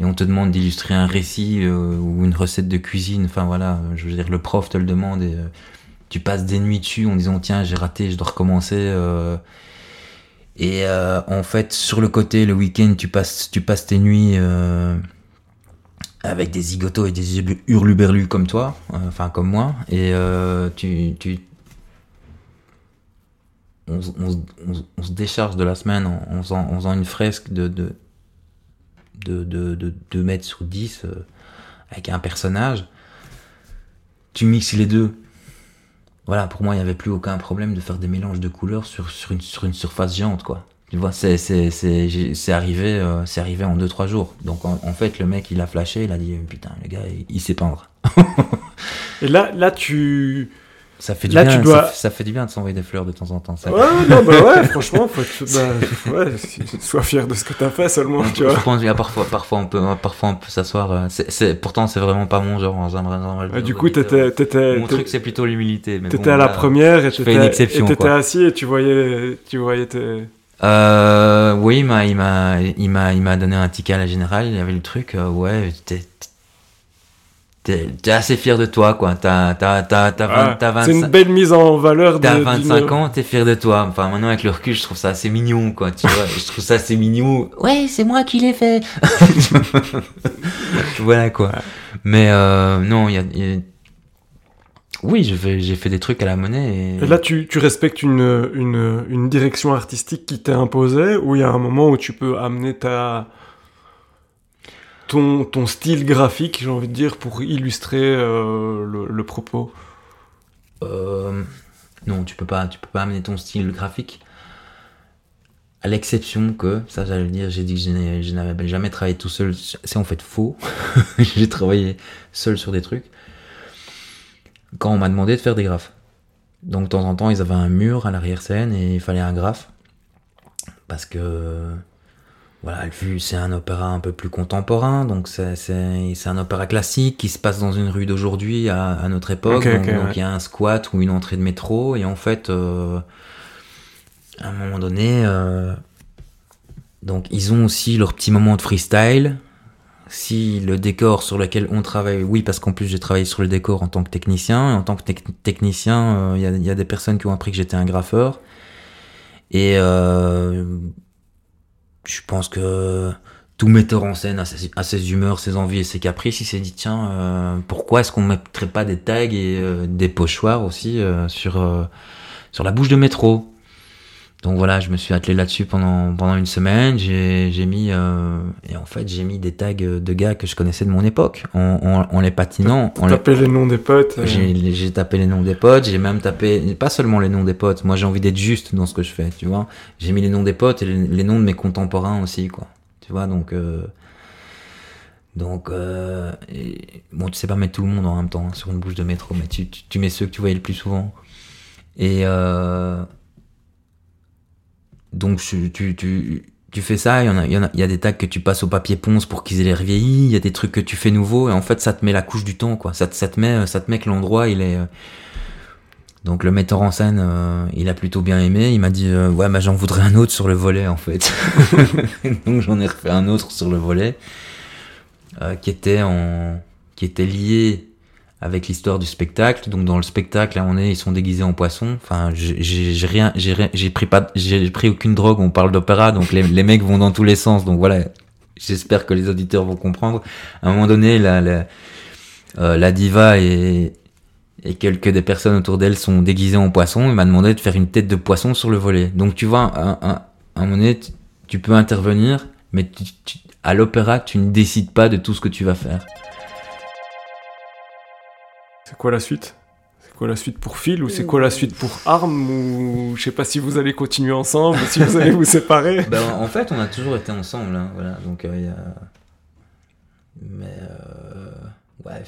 [SPEAKER 2] et on te demande d'illustrer un récit euh, ou une recette de cuisine. Enfin voilà, je veux dire, le prof te le demande et euh, tu passes des nuits dessus en disant tiens, j'ai raté, je dois recommencer. et en fait, sur le côté, le week-end, tu passes, tu passes tes nuits. Avec des zigotos et des hurluberlus comme toi, euh, enfin comme moi, et euh, tu, tu, on, se- on on se- décharge de la semaine en, faisant, en faisant une fresque de, de, de, de, de 2 mètres sur 10 euh, avec un personnage. Tu mixes les deux. Voilà, pour moi, il n'y avait plus aucun problème de faire des mélanges de couleurs sur, sur, une, sur une surface géante, quoi. Tu vois, c'est, arrivé, euh, c'est arrivé en 2-3 jours. Donc, en, en fait, le mec, il a flashé, il a dit, putain, le gars, il, il sait peindre.
[SPEAKER 1] Et là, là tu.
[SPEAKER 2] Ça fait du
[SPEAKER 1] Là,
[SPEAKER 2] bien,
[SPEAKER 1] tu dois-
[SPEAKER 2] ça, ça fait du bien de s'envoyer des fleurs de temps en temps. Ça.
[SPEAKER 1] Ouais, non, bah ouais, franchement, faut être. Bah, ouais, sois fier de ce que t'as fait seulement, tu
[SPEAKER 2] Je
[SPEAKER 1] vois.
[SPEAKER 2] pense a parfois, parfois on peut, parfois on peut s'asseoir. euh, C'est, pourtant, c'est vraiment pas mon genre.
[SPEAKER 1] Ouais,
[SPEAKER 2] dire
[SPEAKER 1] du
[SPEAKER 2] aux
[SPEAKER 1] coup, t'étais, t'étais,
[SPEAKER 2] Mon truc, c'est plutôt l'humilité. mais
[SPEAKER 1] t'étais
[SPEAKER 2] bon,
[SPEAKER 1] à la
[SPEAKER 2] là,
[SPEAKER 1] première et
[SPEAKER 2] je fais
[SPEAKER 1] t'étais, assis et tu voyais, tu voyais tes.
[SPEAKER 2] Euh, oui, il m'a, il m'a, il m'a, il m'a donné un ticket à la générale. Il y avait le truc. euh, ouais, t'es, t'es, t'es assez fier de toi, quoi. T'as, t'as, t'as, t'as,
[SPEAKER 1] Ah,
[SPEAKER 2] t'as
[SPEAKER 1] c'est une
[SPEAKER 2] 25
[SPEAKER 1] belle mise en valeur de.
[SPEAKER 2] T'as
[SPEAKER 1] d'une-
[SPEAKER 2] 25 ans, t'es fier de toi. Enfin, maintenant, avec le recul, je trouve ça assez mignon, quoi. Tu vois, je trouve ça assez mignon. Ouais, c'est moi qui l'ai fait. voilà, quoi. Mais euh, non, il y a, il y a- Oui, j'ai fait des trucs à la monnaie. Et...
[SPEAKER 1] Et là, tu, tu respectes une, une, une direction artistique qui t'est imposée, ou il y a un moment où tu peux amener ta. Ton, ton style graphique, j'ai envie de dire, pour illustrer euh, le, le propos?
[SPEAKER 2] Euh, non, tu peux pas, tu peux pas amener ton style graphique. À l'exception que, ça j'allais dire, j'ai dit que je n'avais jamais travaillé tout seul. C'est en fait faux. j'ai travaillé seul sur des trucs. Quand on m'a demandé de faire des graphes. donc de temps en temps, ils avaient un mur à l'arrière-scène et il fallait un graphe. Parce que, voilà, vu c'est un opéra un peu plus contemporain, donc c'est, un opéra classique qui se passe dans une rue d'aujourd'hui à, à notre époque. Donc
[SPEAKER 1] ouais.
[SPEAKER 2] il y a un squat ou une entrée de métro et en fait, euh, à un moment donné, euh, donc ils ont aussi leur petit moment de freestyle. Si le décor sur lequel on travaille, oui, parce qu'en plus j'ai travaillé sur le décor en tant que technicien, et en tant que tec- technicien, euh, il y, a, il y a des personnes qui ont appris que j'étais un graffeur. Et euh, je pense que tout metteur en scène a ses, humeurs, ses envies et ses caprices, il s'est dit tiens, euh, pourquoi est-ce qu'on mettrait pas des tags et euh, des pochoirs aussi euh, sur, euh, sur la bouche de métro? Donc voilà, je me suis attelé là-dessus pendant, pendant une semaine. J'ai j'ai mis euh, et en fait j'ai mis des tags de gars que je connaissais de mon époque en, en, en les patinant. Les-
[SPEAKER 1] Taper les noms des potes. euh,
[SPEAKER 2] j'ai j'ai tapé les noms des potes, j'ai même tapé pas seulement les noms des potes. Moi j'ai envie d'être juste dans ce que je fais, tu vois. J'ai mis les noms des potes et les, les noms de mes contemporains aussi, quoi. Tu vois, donc euh, donc euh, et- bon, tu sais pas mettre tout le monde en même temps hein, sur une bouche de métro, mais tu, tu, tu mets ceux que tu voyais le plus souvent. Et euh, donc tu, tu, tu, fais ça, il y, en a, il, y en a, il y a des tags que tu passes au papier ponce pour qu'ils aient l'air vieillis, il y a des trucs que tu fais nouveaux, et en fait ça te met la couche du temps, quoi. Ça, te- ça, te, met, ça te met que l'endroit, il est... euh, Donc le metteur en scène, euh, il a plutôt bien aimé, il m'a dit, euh, ouais, bah j'en voudrais un autre sur le volet, en fait. donc j'en ai refait un autre sur le volet, euh, qui était en... qui était lié avec l'histoire du spectacle. Donc dans le spectacle, là on est, ils sont déguisés en poisson. Enfin, j'ai rien, j'ai pris j'ai pris aucune drogue. On parle d'opéra, donc les, mecs vont dans tous les sens. Donc voilà, j'espère que les auditeurs vont comprendre. À un moment donné, la euh, diva et quelques des personnes autour d'elle sont déguisées en poisson. Il m'a demandé de faire une tête de poisson sur le volet. Donc tu vois, à, à, à un moment donné, tu, peux intervenir, mais à l'opéra, tu ne décides pas de tout ce que tu vas faire.
[SPEAKER 1] C'est quoi la suite? C'est quoi la suite pour Phil ou c'est quoi la suite pour Arm ou je sais pas si vous allez continuer ensemble ou si vous allez vous séparer?
[SPEAKER 2] Ben, en fait, on a toujours été ensemble, hein, voilà. Donc, euh, il y a... Mais, euh... ouais.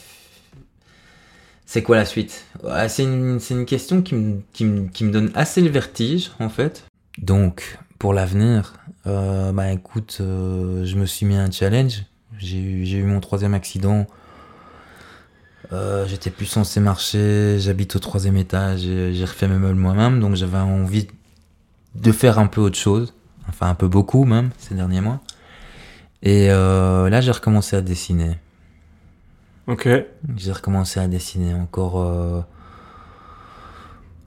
[SPEAKER 2] C'est quoi la suite? Ouais, C'est une, c'est une question qui me, qui, me, qui me donne assez le vertige, en fait. Donc, pour l'avenir, euh, bah écoute, euh, je me suis mis un challenge. J'ai eu, j'ai eu mon troisième accident. Euh, J'étais plus censé marcher. J'habite au troisième étage. J'ai refait mes meubles moi-même, donc j'avais envie de faire un peu autre chose. Enfin, un peu beaucoup même, ces derniers mois. Et euh, là, j'ai recommencé à dessiner.
[SPEAKER 1] Ok.
[SPEAKER 2] J'ai recommencé à dessiner encore. euh,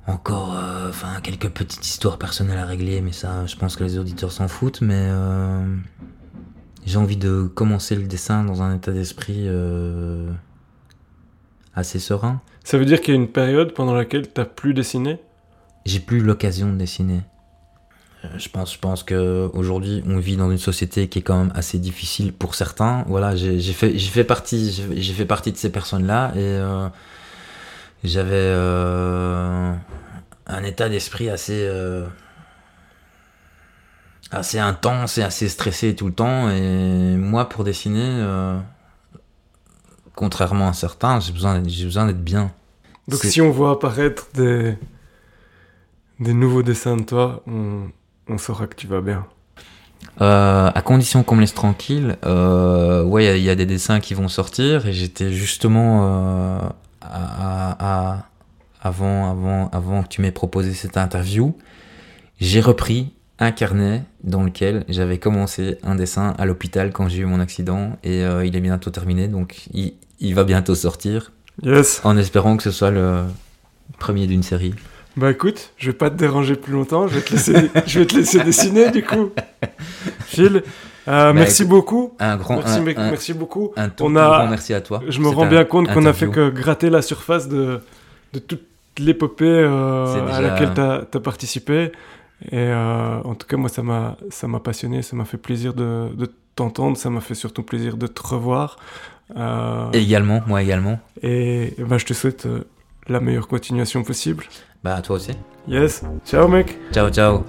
[SPEAKER 2] encore. Enfin, quelques petites histoires personnelles à régler, mais ça, je pense que les auditeurs s'en foutent. Mais j'ai envie de commencer le dessin dans un état d'esprit euh, assez serein.
[SPEAKER 1] Ça veut dire qu'il y a une période pendant laquelle t'as plus dessiné?
[SPEAKER 2] J'ai plus l'occasion de dessiner. Euh, Je pense, je pense que aujourd'hui, on vit dans une société qui est quand même assez difficile pour certains. Voilà, j'ai fait, j'ai fait partie, j'ai fait partie de ces personnes-là et euh, j'avais euh, un état d'esprit assez, euh, assez intense et assez stressé tout le temps. Et moi, pour dessiner, contrairement à certains, j'ai besoin, j'ai besoin d'être bien.
[SPEAKER 1] Donc si on voit apparaître des, des nouveaux dessins de toi, on, on saura que tu vas bien.
[SPEAKER 2] Euh, à condition qu'on me laisse tranquille, euh, ouais, il y a- il y, a des dessins qui vont sortir et j'étais justement euh, à, à- à- avant, avant, avant que tu m'aies proposé cette interview, j'ai repris un carnet dans lequel j'avais commencé un dessin à l'hôpital quand j'ai eu mon accident et euh, il est bientôt terminé, donc il, il va bientôt sortir,
[SPEAKER 1] Yes.
[SPEAKER 2] en espérant que ce soit le premier d'une série.
[SPEAKER 1] Bah écoute, je vais pas te déranger plus longtemps, je vais te laisser, je vais te laisser dessiner du coup. Phil, euh, merci
[SPEAKER 2] écoute,
[SPEAKER 1] beaucoup.
[SPEAKER 2] Un grand,
[SPEAKER 1] Merci,
[SPEAKER 2] un,
[SPEAKER 1] mec,
[SPEAKER 2] un-
[SPEAKER 1] merci beaucoup.
[SPEAKER 2] un tout
[SPEAKER 1] On
[SPEAKER 2] plus
[SPEAKER 1] a-
[SPEAKER 2] grand merci à toi.
[SPEAKER 1] Je me rends bien compte qu'on a fait que gratter la surface de, de toute l'épopée euh, à laquelle tu as, participé. Et euh, en tout cas, moi, ça m'a ça m'a passionné, ça m'a fait plaisir de, de t'entendre, ça m'a fait surtout plaisir de te revoir. Euh,
[SPEAKER 2] également, moi également.
[SPEAKER 1] Et, et bah, je te souhaite euh, la meilleure continuation possible.
[SPEAKER 2] Bah, toi aussi.
[SPEAKER 1] Yes. Ciao, mec.
[SPEAKER 2] Ciao,
[SPEAKER 1] ciao.